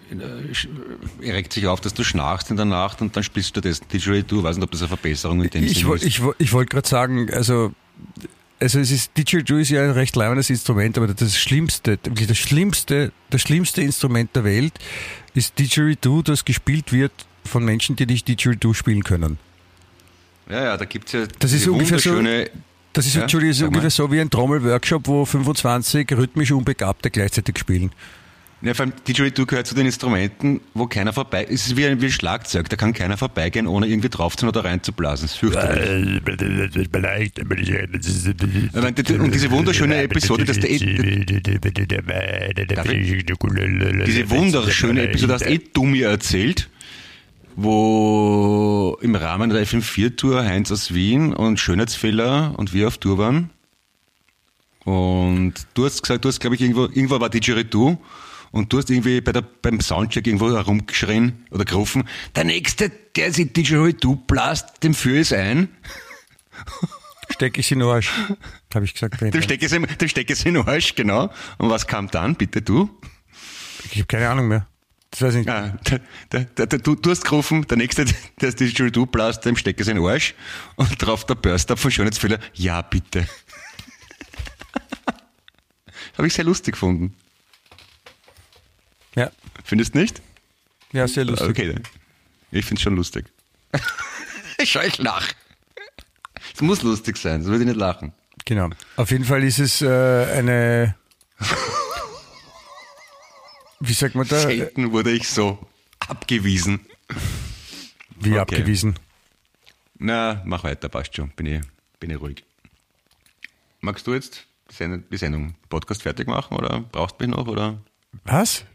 äh, erregt sich auf, dass du schnarchst in der Nacht und dann spielst du das Didgeridoo. Weiß nicht, ob das eine Verbesserung in dem Ich, woll- ist. ich, ich wollte gerade sagen, also, also es ist, Didgeridoo ist ja ein recht leibendes Instrument, aber das Schlimmste, wirklich das Schlimmste, das schlimmste Instrument der Welt ist Didgeridoo, das gespielt wird von Menschen, die nicht Didgeridoo spielen können. ja, ja, da gibt's ja Das ist ungefähr so- Das ist, Ja, Entschuldigung, ist ungefähr so wie ein Trommelworkshop, wo 25 rhythmisch Unbegabte gleichzeitig spielen. Ja, vor allem Didgeridoo gehört zu den Instrumenten, wo keiner vorbei, es ist wie ein, wie ein Schlagzeug, da kann keiner vorbeigehen, ohne irgendwie draufzuhauen oder reinzublasen. Das ist fürchterlich. Die- Und diese wunderschöne Episode, dass der, diese wunderschöne Episode hast eh du mir erzählt, wo im Rahmen der FM4-Tour Heinz aus Wien und Schönheitsfehler und wir auf Tour waren. Und du hast gesagt, du hast, glaube ich, irgendwo, irgendwo war Didgeridoo und du hast irgendwie bei der, beim Soundcheck irgendwo herumgeschrien oder gerufen, der Nächste, der sich Didgeridoo blast, dem führe ich ein. Steck ich in den Arsch, habe ich gesagt. Dem stecke ich, dem stecke ich in den Arsch, genau. Und was kam dann, bitte du? Ich habe keine Ahnung mehr. Das weiß ich nicht. Ah, der, der, der, du, du hast gerufen, der nächste, der ist Didgeridoo blast, dem stecke ich in den Arsch. Und drauf der Burst-Up von Schönheitsfehler, ja bitte. Habe ich sehr lustig gefunden. Findest du nicht? ja sehr lustig. Okay, dann. ich finde es schon lustig. Schau, ich lach. Es muss lustig sein, sonst würde ich nicht lachen. Genau. Auf jeden Fall ist es äh, eine. Wie sagt man da? Selten wurde ich so abgewiesen. Wie okay. abgewiesen. Na, mach weiter, passt schon. Bin ich, bin ich ruhig. Magst du jetzt die Sendung, die Sendung Podcast fertig machen oder brauchst du mich noch? Oder? Was?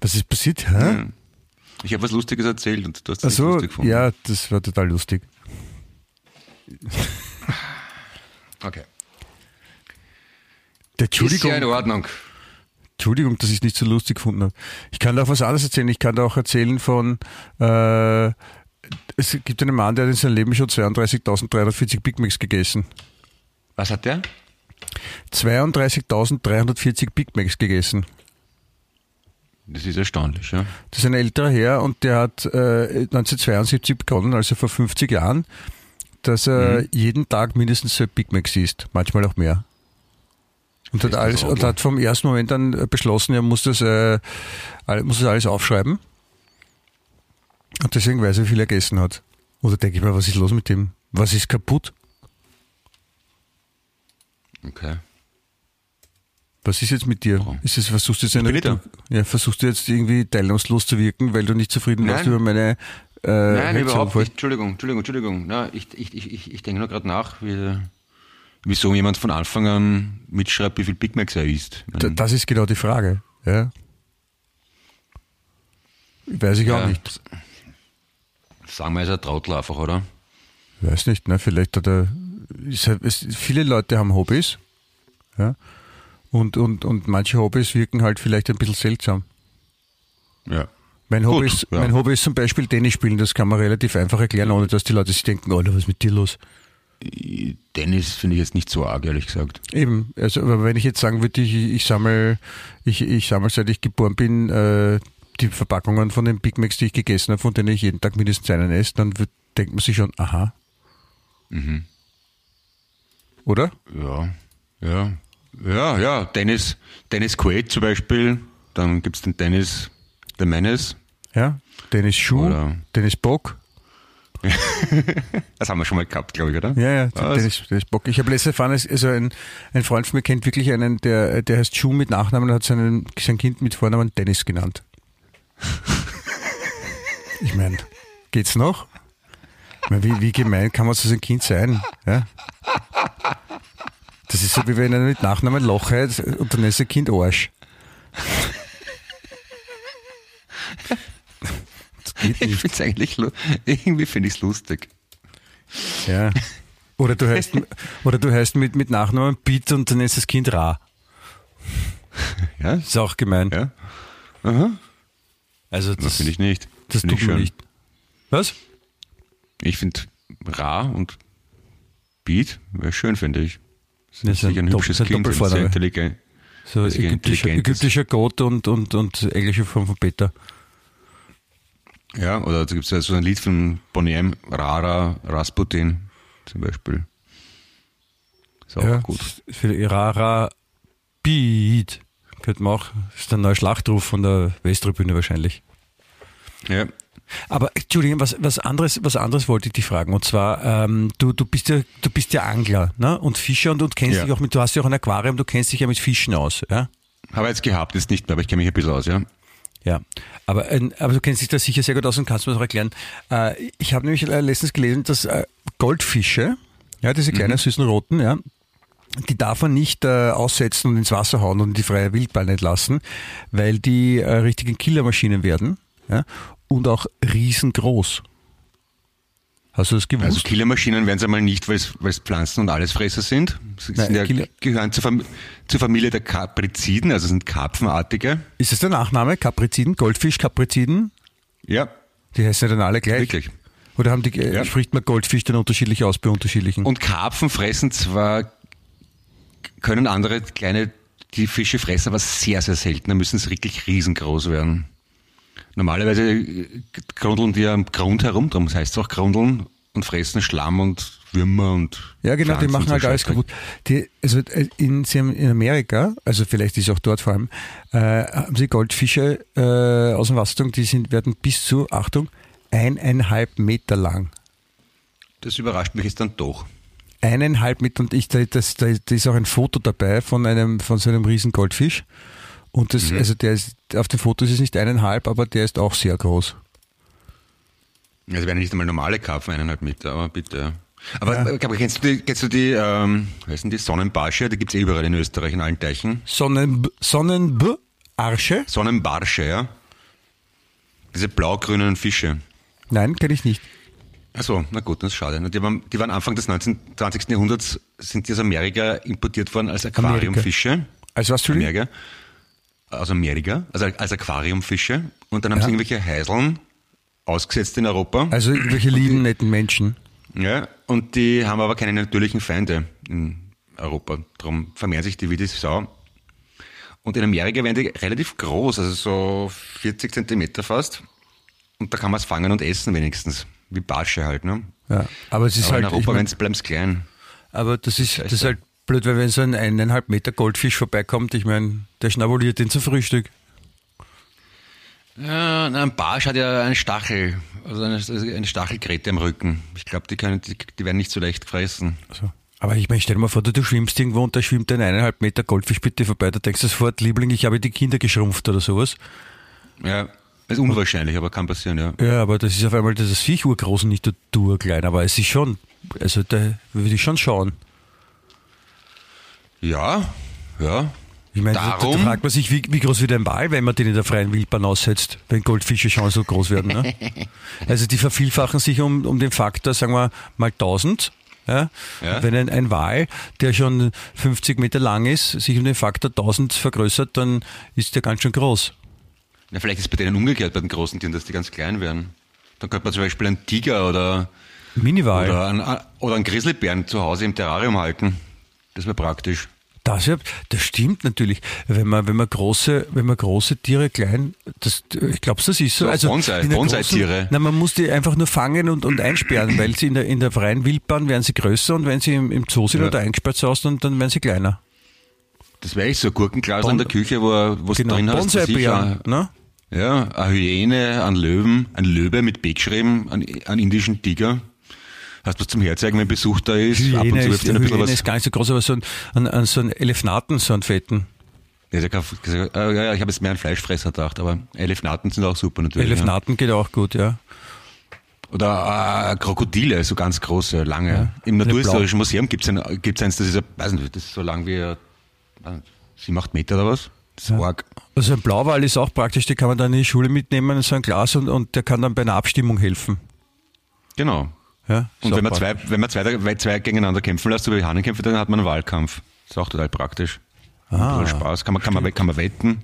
Was ist passiert? Hä? Ich habe was Lustiges erzählt und du hast es nicht so, lustig gefunden. ja, das war total lustig. Okay. Der Ist Entschuldigung, ja in Ordnung. Entschuldigung, dass ich es nicht so lustig gefunden habe. Ich kann da auch was anderes erzählen. Ich kann da auch erzählen von, äh, es gibt einen Mann, der hat in seinem Leben schon 32.340 Big Macs gegessen. Was hat der? 32.340 Big Macs gegessen. Das ist erstaunlich, ja. Das ist ein älterer Herr und der hat äh, 1972 begonnen, also vor 50 Jahren, dass er Mhm. jeden Tag mindestens so ein Big Mac isst, manchmal auch mehr. Und hat, alles, und hat vom ersten Moment an äh, beschlossen, er muss das, äh, muss das alles aufschreiben. Und deswegen weiß er, wie viel er gegessen hat. Oder denke ich mir, was ist los mit dem? Was ist kaputt? Okay. Was ist jetzt mit dir? Oh. Ist es, versuchst du jetzt eine da. ja, versuchst du jetzt irgendwie teilnahmslos zu wirken, weil du nicht zufrieden warst Nein. über meine Äh, Nein, überhaupt nicht. Entschuldigung, Entschuldigung, Entschuldigung. Na, ich, ich, ich, ich, denke nur gerade nach, wie, wieso jemand von Anfang an mitschreibt, wie viel Big Macs er isst. Ich D- meine, Das ist genau die Frage. Ja. Weiß ich auch ja, nicht. Sagen wir, er ist ein Trottel einfach, oder? Weiß nicht, ne? Vielleicht hat er. Ist, es, viele Leute haben Hobbys. Ja. Und, und, und manche Hobbys wirken halt vielleicht ein bisschen seltsam. Ja. Mein Gut, Hobby, ist, ja. mein Hobby ist zum Beispiel Tennis spielen, das kann man relativ einfach erklären, ohne dass die Leute sich denken, Alter, was ist mit dir los? Dennis finde ich jetzt nicht so arg, ehrlich gesagt. Eben, also aber wenn ich jetzt sagen würde, ich, ich sammle, ich, ich sammle seit ich geboren bin, äh, die Verpackungen von den Big Macs, die ich gegessen habe, von denen ich jeden Tag mindestens einen esse, dann wird, denkt man sich schon, aha. Mhm. Oder? Ja, ja, ja, ja. Dennis, Dennis Quaid zum Beispiel. Dann gibt es den Dennis The Menace. Ja. Dennis Schuh, Oder- Dennis Bock. Das haben wir schon mal gehabt, glaube ich, oder? Ja, ja, Was? Dennis, Dennis Bock. Ich habe letztes erfahren, also ein, ein Freund von mir kennt wirklich einen, der, der heißt Schuh mit Nachnamen und hat seinen, sein Kind mit Vornamen Dennis genannt. Ich meine, geht's noch? Ich wie, wie gemein kann man zu seinem Kind sein? Ja? Das ist so, wie wenn einer mit Nachnamen Loch heißt und dann ist sein Kind Arsch. Das geht Ich nicht. finde es eigentlich, irgendwie finde ich es lustig. Ja. Oder du heißt, oder du heißt mit, mit Nachnamen Piet und dann ist das Kind Ra. Ja, Ist auch gemein. ja. Aha. Also Das das, finde ich nicht. das Finde ich schön. nicht. Was? Ich finde Ra und Beat wäre schön, finde ich. Das ist ein Dopp- hübsches ein Kind, und sehr intelligent. So ein ägyptischer, ägyptischer Gott und, und, und englische Form von Peter. Ja, oder da gibt es ja so ein Lied von Bonnie M, Rara Rasputin zum Beispiel. Ist auch ja, gut. Für Irara Beat. Könnte man auch, ist der neue Schlachtruf von der Westtribüne wahrscheinlich. Ja. Aber Entschuldigung, was, was anderes, was anderes wollte ich dich fragen. Und zwar, ähm, du, du bist ja, du bist ja Angler, ne? Und Fischer und, und kennst Ja. dich auch mit, du hast ja auch ein Aquarium, du kennst dich ja mit Fischen aus, ja? Habe jetzt gehabt, jetzt nicht mehr, aber ich kenne mich ein bisschen aus, ja. Ja, aber, ein, aber du kennst dich da sicher sehr gut aus und kannst mir das auch erklären. Äh, ich habe nämlich äh, letztens gelesen, dass äh, Goldfische, ja, diese kleinen süßen roten, ja, die darf man nicht äh, aussetzen und ins Wasser hauen und in die freie Wildbahn entlassen, weil die äh, richtigen Killermaschinen werden ja, und auch riesengroß. Hast du das gewusst? Also Killermaschinen werden es einmal nicht, weil es Pflanzen und Allesfresser sind. Sie Nein, sind ja, gehören zur, Fam zur Familie der Kapriziden, also sind Karpfenartige. Ist das der Nachname? Kapriziden? Goldfisch, Kapriziden? Ja, Die heißen ja dann alle gleich. wirklich. Oder haben die, äh, Ja. spricht man Goldfisch dann unterschiedlich aus bei unterschiedlichen? Und Karpfen fressen zwar, können andere kleine, die Fische fressen, aber sehr, sehr selten. Da müssen sie wirklich riesengroß werden. Normalerweise grundeln die am Grund herum, darum heißt es auch grundeln und fressen Schlamm und Würmer und Ja, genau, die Pflanzen machen und so halt alles kaputt. Die, also äh, in, in Amerika, also vielleicht ist auch dort vor allem, äh, haben sie Goldfische äh, aus dem Wasser die sind, werden bis zu, Achtung, eineinhalb Meter lang. Das überrascht mich jetzt dann doch. Eineinhalb Meter und ich, da, das, da, da ist auch ein Foto dabei von einem, von so einem riesen Goldfisch. Und das, Mhm. also der ist, auf dem Foto ist es nicht eineinhalb, aber der ist auch sehr groß. Also werden nicht einmal normale Karpfen, eineinhalb Meter, aber bitte. ja. Aber äh, Gabriel, kennst du die, kennst du die, ähm, heißen die, Sonnenbarsche? Die gibt's eh überall in Österreich, in allen Teichen. Sonnen, Sonnenb, Arsche? Sonnenbarsche, ja. Diese blau-grünen Fische. Nein, kenne ich nicht. Achso, na gut, das ist schade. Die waren, die waren Anfang des 19, 20. Jahrhunderts, sind die aus Amerika importiert worden als Aquariumfische. Also was, Entschuldigung? Amerika. Aus Amerika, also als Aquariumfische. Und dann haben Ja. sie irgendwelche Heiseln ausgesetzt in Europa. Also irgendwelche lieben, netten Menschen. Ja, und die haben aber keine natürlichen Feinde in Europa. Darum vermehren sich die wie die Sau. Und in Amerika werden die relativ groß, also so 40 Zentimeter fast. Und da kann man es fangen und essen wenigstens. Wie Barsche halt, ne? Ja, aber es ist Aber halt, in ich Europa mein, bleiben es klein. aber das ist, das ist halt blöd, weil wenn so ein eineinhalb Meter Goldfisch vorbeikommt, ich meine, der schnabuliert den zum Frühstück. Ja, ein Barsch hat ja einen Stachel, also eine, also eine Stachelkrete am Rücken. Ich glaube, die, können, die, die werden nicht so leicht gefressen. So. Aber ich meine, stell dir mal vor, du, du schwimmst irgendwo und da schwimmt ein eineinhalb Meter Goldfisch bitte vorbei, da denkst du sofort, Liebling, ich habe die Kinder geschrumpft oder sowas. Ja, ist unwahrscheinlich, aber kann passieren, ja. Ja, aber das ist auf einmal das Viech urgroß und nicht der Tour klein, aber es ist schon, also da würde ich schon schauen. Ja, ja. Ich meine, da, fragt man sich, wie, wie groß wird ein Wal, wenn man den in der freien Wildbahn aussetzt, wenn Goldfische schon so groß werden. Ne? also die vervielfachen sich um, um den Faktor, sagen wir mal 1000. Ja? Ja. Wenn ein, ein Wal, der schon 50 Meter lang ist, sich um den Faktor 1000 vergrößert, dann ist der ganz schön groß. ja. Vielleicht ist es bei denen umgekehrt, bei den großen Tieren, dass die ganz klein werden. Dann könnte man zum Beispiel einen Tiger oder, oder, einen, oder einen Grizzlybären zu Hause im Terrarium halten. Das wäre praktisch. Das, das stimmt natürlich. Wenn man, wenn man große, wenn man große Tiere klein, das, ich glaube, das ist so. Also So Bonsai- der Bonsai-Tiere. Na, man muss die einfach nur fangen und, und einsperren, weil sie in der, in der freien Wildbahn werden sie größer und wenn sie im, im Zoo sind Ja. oder eingesperrt Hause, dann, dann werden sie kleiner. Das wäre echt so ein Gurkenglas Bon- in der Küche, wo du Genau. drin hast. ich, Bonsai-Bären, ne? Ja, eine Hyäne, ein Löwen, ein Löwe mit B geschrieben, ein, ein indischen Tiger. Hast du was zum Herzeigen, wenn Besuch da ist? Ab und zu ist, ein bisschen was. ist gar nicht so groß, aber so ein, ein, ein, so ein Elefanten, so ein fetten. Ja, kann, äh, ja, ja, ich habe jetzt mehr an Fleischfresser gedacht, aber Elefanten sind auch super natürlich. Elefanten geht auch gut, ja. Ja. Oder äh, Krokodile, so ganz große, lange. Im Eine Naturhistorischen Museum gibt's ein, gibt's eins, das ist, weiß nicht, das ist so lang wie äh, weiß nicht, sieben, acht Meter oder was. Das ist arg. Also ein Blauwal ist auch praktisch, den kann man dann in die Schule mitnehmen, so ein Glas und, und der kann dann bei einer Abstimmung helfen. Genau. Ja, Und wenn man, zwei, wenn man zwei, zwei, gegeneinander kämpfen lässt, so wie Hahnenkämpfe, dann hat man einen Wahlkampf. Das ist auch total praktisch. Ah. Spaß. Kann man, kann, man, kann man wetten,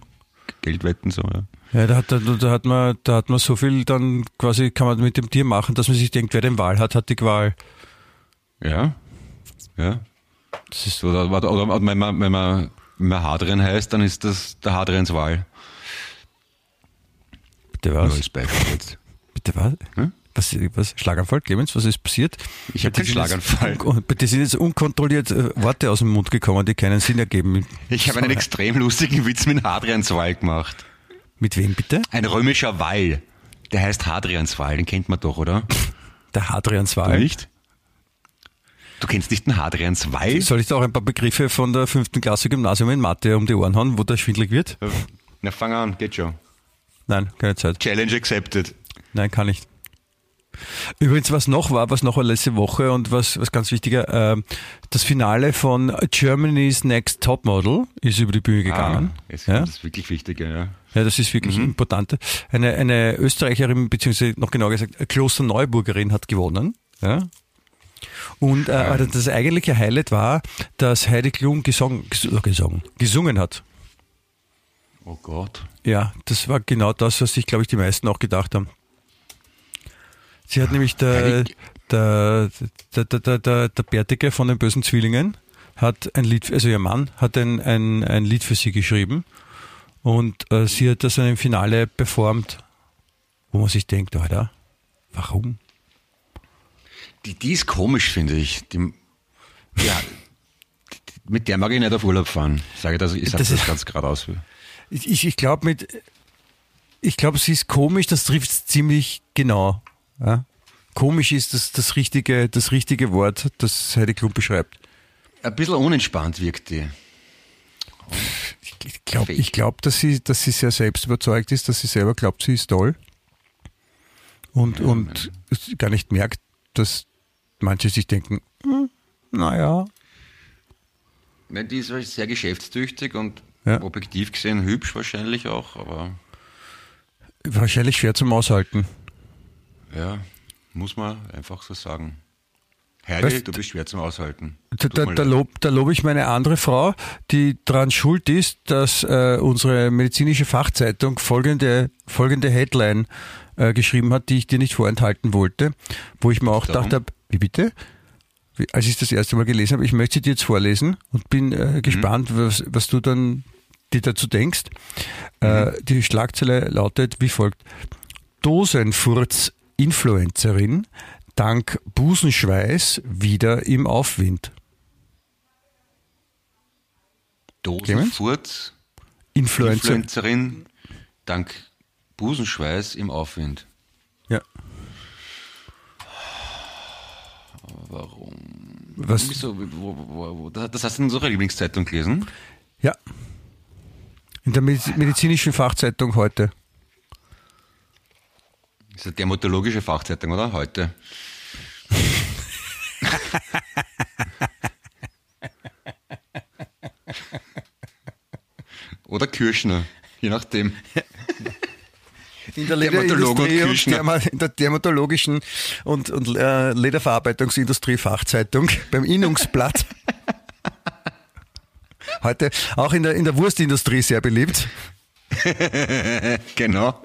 Geld wetten, so, ja. Ja, da hat, da, da hat man, da hat man so viel dann quasi kann man mit dem Tier machen, dass man sich denkt, wer den Wahl hat, hat die Qual. Ja. Ja. Das ist So, oder, oder, oder wenn man, wenn man, wenn man Hadrian heißt, dann ist das der Hadrians Wahl. bitte was? als Beispiel jetzt. Bitte was? Hm? Was, was? Schlaganfall, Clemens, was ist passiert? Ich jetzt Schlaganfall. dir sind jetzt unkontrolliert äh, Worte aus dem Mund gekommen, die keinen Sinn ergeben. Ich habe einen extrem lustigen Witz mit Hadrians Wahl gemacht. Mit wem bitte? Ein römischer Wall. Der heißt Hadrians Wall, den kennt man doch, oder? Der Hadrians Wahl. Nicht? Du kennst nicht den Hadrians Wall? Soll ich da auch ein paar Begriffe von der fünften Klasse Gymnasium in Mathe um die Ohren hauen, wo der schwindelig wird? Na, fang an, geht schon. Nein, keine Zeit. Challenge accepted. Nein, kann nicht. Übrigens, was noch war, was noch war letzte Woche und was, was ganz wichtiger, äh, das Finale von Germany's Next Topmodel ist über die Bühne gegangen. Ah, ja? das wirklich Wichtige, ja. ja, das ist wirklich important. Eine, eine Österreicherin, beziehungsweise noch genauer gesagt, Klosterneuburgerin hat gewonnen. Ja? Und äh, aber das eigentliche Highlight war, dass Heidi Klum gesong, ges- äh, gesungen, gesungen hat. Oh Gott. Ja, das war genau das, was sich, glaube ich, die meisten auch gedacht haben. Sie hat nämlich der, der, der, der, der, der, Bärtige von den bösen Zwillingen hat ein Lied, also ihr Mann hat ein, ein, ein Lied für sie geschrieben und äh, sie hat das dann im Finale performt, wo man sich denkt, Alter, warum? Die, die ist komisch, finde ich. Die, ja, mit der mag ich nicht auf Urlaub fahren. Sage das, ich sage Das das, ganz geradeaus. Ich, ich, ich glaube mit, ich glaube, sie ist komisch, das trifft ziemlich genau. Ja? Komisch ist das, das richtige, das richtige Wort, das Heidi Klum beschreibt. Ein bisschen unentspannt wirkt die. Ich, glaube, ich glaub, dass sie, dass sie sehr selbst überzeugt ist, dass sie selber glaubt, sie ist toll und und es gar nicht merkt, dass manche sich denken, hm, naja, die ist halt sehr geschäftstüchtig und Ja. objektiv gesehen hübsch wahrscheinlich auch, aber wahrscheinlich schwer zum Aushalten. Ja, muss man einfach so sagen. Heidi, Weißt- du bist schwer zum Aushalten. Da, da, da, leid. lob, lobe ich meine andere Frau, die daran schuld ist, dass äh, unsere medizinische Fachzeitung folgende, folgende Headline äh, geschrieben hat, die ich dir nicht vorenthalten wollte, wo ich mir auch Darum? gedacht habe, wie bitte? Wie, als ich das erste Mal gelesen habe, ich möchte sie dir jetzt vorlesen und bin äh, gespannt, was, was du dann dir dazu denkst. Äh, die Schlagzeile lautet wie folgt. Dosenfurz-Influencerin dank Busenschweiß wieder im Aufwind. Dosenfurz, Influencer. Influencerin, dank Busenschweiß im Aufwind. Ja. Warum? Was? Wieso, wo, wo, wo, das hast du in unserer Lieblingszeitung gelesen? Ja. In der Mediz- medizinischen Fachzeitung heute. Das ist eine dermatologische Fachzeitung, oder? Heute. oder Kirschner, je nachdem. In der und in der dermatologischen und, und äh, Lederverarbeitungsindustrie Fachzeitung beim Innungsblatt. Heute auch in der, in der Wurstindustrie sehr beliebt. genau.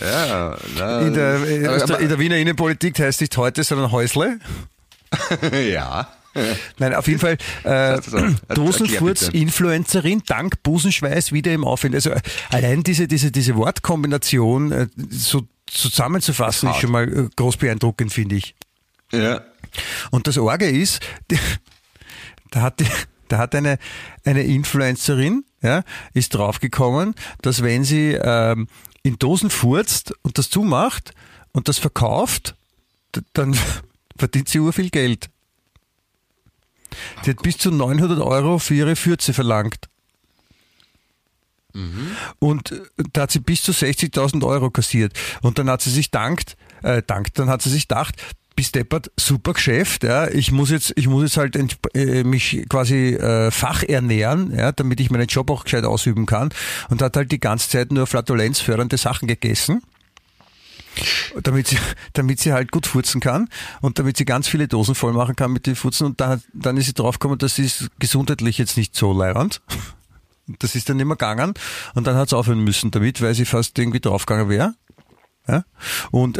Ja, na, In der, äh, der, aber- in der Wiener Innenpolitik heißt nicht heute, sondern Häusle. ja. Nein, auf jeden Fall äh, also, erklär Dosenfurz-Influencerin dank Busenschweiß wieder im Aufwind. Also allein diese, diese, diese Wortkombination äh, so zusammenzufassen ist schon mal äh, groß beeindruckend, finde ich. Ja. Und das Orge ist, da hat, die, da hat eine, eine Influencerin, ja, ist draufgekommen, dass wenn sie ähm, in Dosen furzt und das zumacht und das verkauft, dann verdient sie viel Geld. Die hat bis zu 900 Euro für ihre Fürze verlangt. Und äh, da hat sie bis zu 60.000 Euro kassiert. Und dann hat sie sich dankt, äh, dankt, dann hat sie sich gedacht, bis deppert, super Geschäft, ja, ich muss jetzt, ich muss jetzt halt äh, mich quasi äh, fachernähren, ja, damit ich meinen Job auch gescheit ausüben kann. Und hat halt die ganze Zeit nur flatulenzfördernde Sachen gegessen damit sie, damit sie halt gut furzen kann und damit sie ganz viele Dosen voll machen kann mit den Furzen und dann, dann ist sie draufgekommen, das ist gesundheitlich jetzt nicht so leiernd. Das ist dann mehr gegangen und dann hat sie aufhören müssen damit, weil sie fast irgendwie draufgegangen wäre. Ja? Und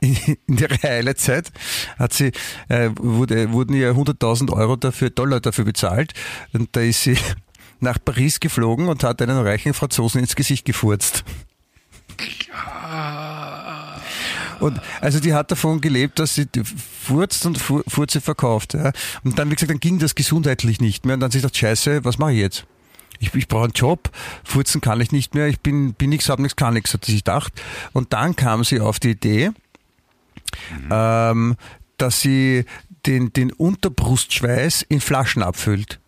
in, in der Heilezeit hat sie, äh, wurde, wurden ihr 100.000 Euro dafür, Dollar dafür bezahlt und da ist sie nach Paris geflogen und hat einen reichen Franzosen ins Gesicht gefurzt. Und also die hat davon gelebt, dass sie furzt und Fu- Furze verkauft. Ja. Und dann, wie gesagt, dann ging das gesundheitlich nicht mehr. Und dann hat sie gedacht, scheiße, was mache ich jetzt? Ich, ich brauche einen Job, furzen kann ich nicht mehr, ich bin, bin nichts, hab nichts, kann nichts, hat sie sich gedacht. Und dann kam sie auf die Idee, ähm, dass sie den, den Unterbrustschweiß in Flaschen abfüllt.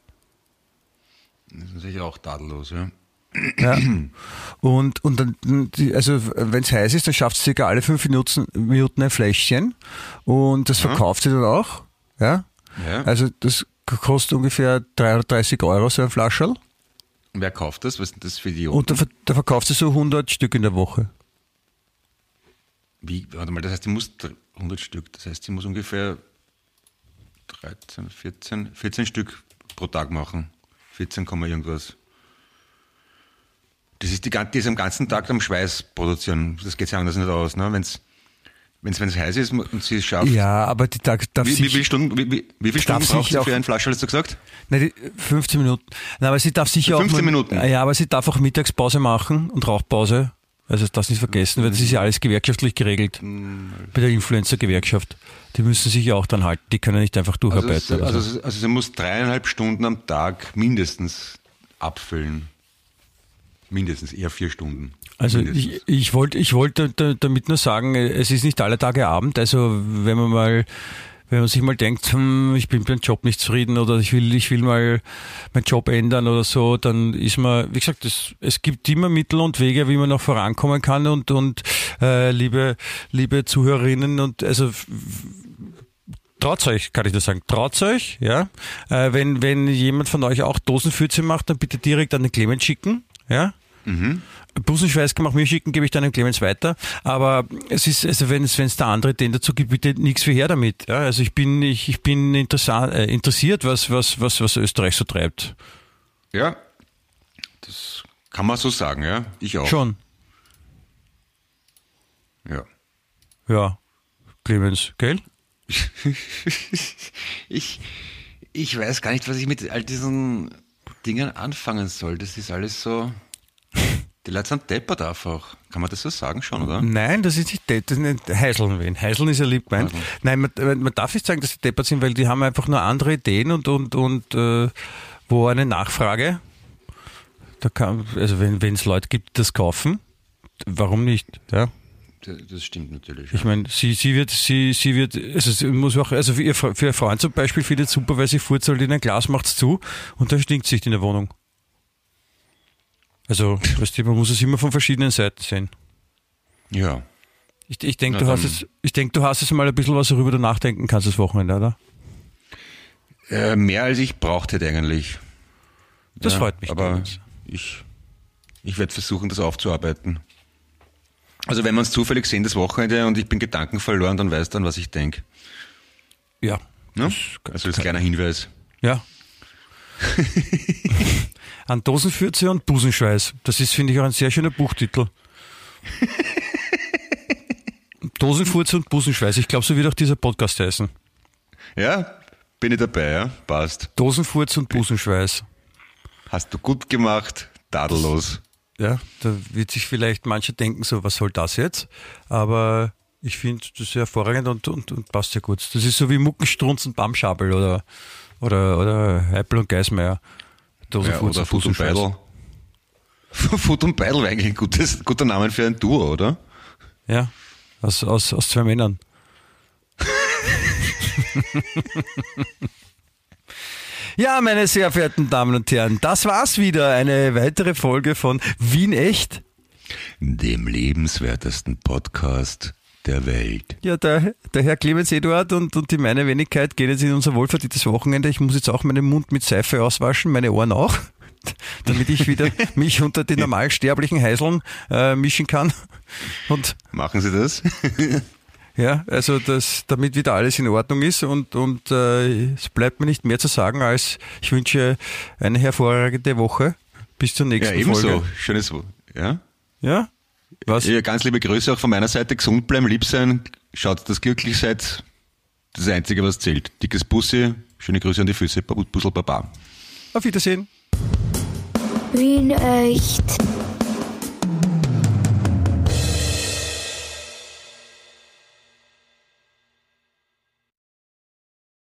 Das ist natürlich auch tadellos, ja. Ja. Und, und dann, also wenn es heiß ist, dann schafft sie circa alle fünf Minuten, Minuten ein Fläschchen und das verkauft sie dann auch. Ja. ja. Also das kostet ungefähr 330 Euro so ein Flascherl Wer kauft das? Was ist denn das für Idioten? und da, da verkauft sie so 100 Stück in der Woche. Wie, warte mal, das heißt, die muss dr- 100 Stück, das heißt, sie muss ungefähr 13, 14, 14 Stück pro Tag machen. 14, Komma irgendwas. Das ist, die, die ist am ganzen Tag am Schweiß produzieren. Das geht ja anders nicht aus, ne? Wenn's, wenn's, wenn's heiß ist und sie es schafft. Ja, aber die darf, darf Wie, wie, viele Stunden, wie, wie, wie viele Stunden braucht sie auch- für einen Flasche, hast du gesagt? Nein, die 15 Minuten. Nein, aber sie darf sicher auch 15 mal- Minuten? Ja, aber sie darf auch Mittagspause machen und Rauchpause. Also das nicht vergessen, weil das ist ja alles gewerkschaftlich geregelt. Hm, Bei der Influencer-Gewerkschaft. Die müssen sich ja auch dann halten. Die können nicht einfach Also, durcharbeiten. es- oder so. also, also sie muss dreieinhalb Stunden am Tag mindestens abfüllen. Mindestens, eher vier Stunden. Also ich, ich wollte ich wollte da- damit nur sagen, es ist nicht alle Tage Abend. Also wenn man mal, wenn man sich mal denkt, hm, ich bin mit meinem Job nicht zufrieden oder ich will, ich will mal meinen Job ändern oder so, dann ist man, wie gesagt, es, es gibt immer Mittel und Wege, wie man noch vorankommen kann und und äh, liebe liebe Zuhörerinnen und also Traut euch, kann ich nur sagen. Traut euch, ja. Äh, wenn, wenn jemand von euch auch Dosenfürze macht, dann bitte direkt an den Clemens schicken, ja. Busenschweiß kann man auch mir schicken, gebe ich dann dem Clemens weiter. Aber es ist, also wenn es, wenn es da andere Ideen dazu gibt, bitte nichts für her damit. Ja, also ich bin, ich, ich bin interessa- äh, interessiert, was, was, was, was Österreich so treibt. Ja, das kann man so sagen, ja. Ich auch. Schon. Ja. Ja. Clemens, gell? ich, ich weiß gar nicht, was ich mit all diesen Dingen anfangen soll. Das ist alles so. Die Leute sind deppert einfach. Kann man das so sagen schon, oder? Nein, das ist nicht, das ist nicht Heiseln wen. Heiseln ist ja lieb gemeint. Nein, man, man darf nicht sagen, dass sie deppert sind, weil die haben einfach nur andere Ideen und, und, und äh, wo eine Nachfrage, da kann, also wenn es Leute gibt, die das kaufen, warum nicht? Ja. Das stimmt natürlich. Ich meine, sie, sie wird, sie, sie wird, also sie muss auch, also für ihr, für ihr Freund zum Beispiel findet es super, weil sie furzt halt in ein Glas, macht's zu und dann stinkt sich in der Wohnung. Also, weißt du, man muss es immer von verschiedenen Seiten sehen. Ja. Ich, ich denke, du hast ich denk, du hast es mal ein bisschen was, worüber du nachdenken kannst das Wochenende, oder? Äh, mehr als ich braucht hätte eigentlich. Das Ja, freut mich. Aber ich, ich werde versuchen, das aufzuarbeiten. Also wenn wir uns zufällig sehen das Wochenende und ich bin Gedanken verloren, dann weiß dann, was ich denke. Ja. Ne? Also als kleiner Hinweis. Ja. An Dosenfürze und Busenschweiß. Das ist, finde ich, auch ein sehr schöner Buchtitel. Dosenfurze und Busenschweiß. Ich glaube, so wird auch dieser Podcast heißen. Ja, bin ich dabei, ja? Passt. Dosenfurz und Busenschweiß. Hast du gut gemacht, tadellos. Ja, da wird sich vielleicht mancher denken, so, was soll das jetzt? Aber ich finde das ist hervorragend und, und, und passt ja gut. Das ist so wie Muckenstrunz und Bamschabel oder, oder, oder Heipel und Geismeier. Ja, Dosenfurz oder Fuß und. Beidel. Foot und Beidel wäre eigentlich ein gutes, guter Name für ein Duo, oder? Ja, aus, aus, aus zwei Männern. ja, meine sehr verehrten Damen und Herren, das war's wieder. Eine weitere Folge von Wien Echt. Dem lebenswertesten Podcast der Welt. Ja, der, der Herr Clemens Eduard und, und die meine Wenigkeit gehen jetzt in unser wohlverdientes Wochenende. Ich muss jetzt auch meinen Mund mit Seife auswaschen, meine Ohren auch, damit ich wieder mich unter die normalsterblichen Heiseln äh, mischen kann. Und Machen Sie das? Ja, also das, damit wieder alles in Ordnung ist und, und äh, es bleibt mir nicht mehr zu sagen, als ich wünsche eine hervorragende Woche. Bis zur Ja, nächsten ebenso. Folge. Schönes, Wo- ja? Ja? Was? Ja, ganz liebe Grüße auch von meiner Seite. Gesund bleiben, lieb sein. Schaut, dass ihr glücklich seid. Das ist das Einzige, was zählt. Dickes Bussi, schöne Grüße an die Füße. Bussel Baba. Auf Wiedersehen. Wien echt.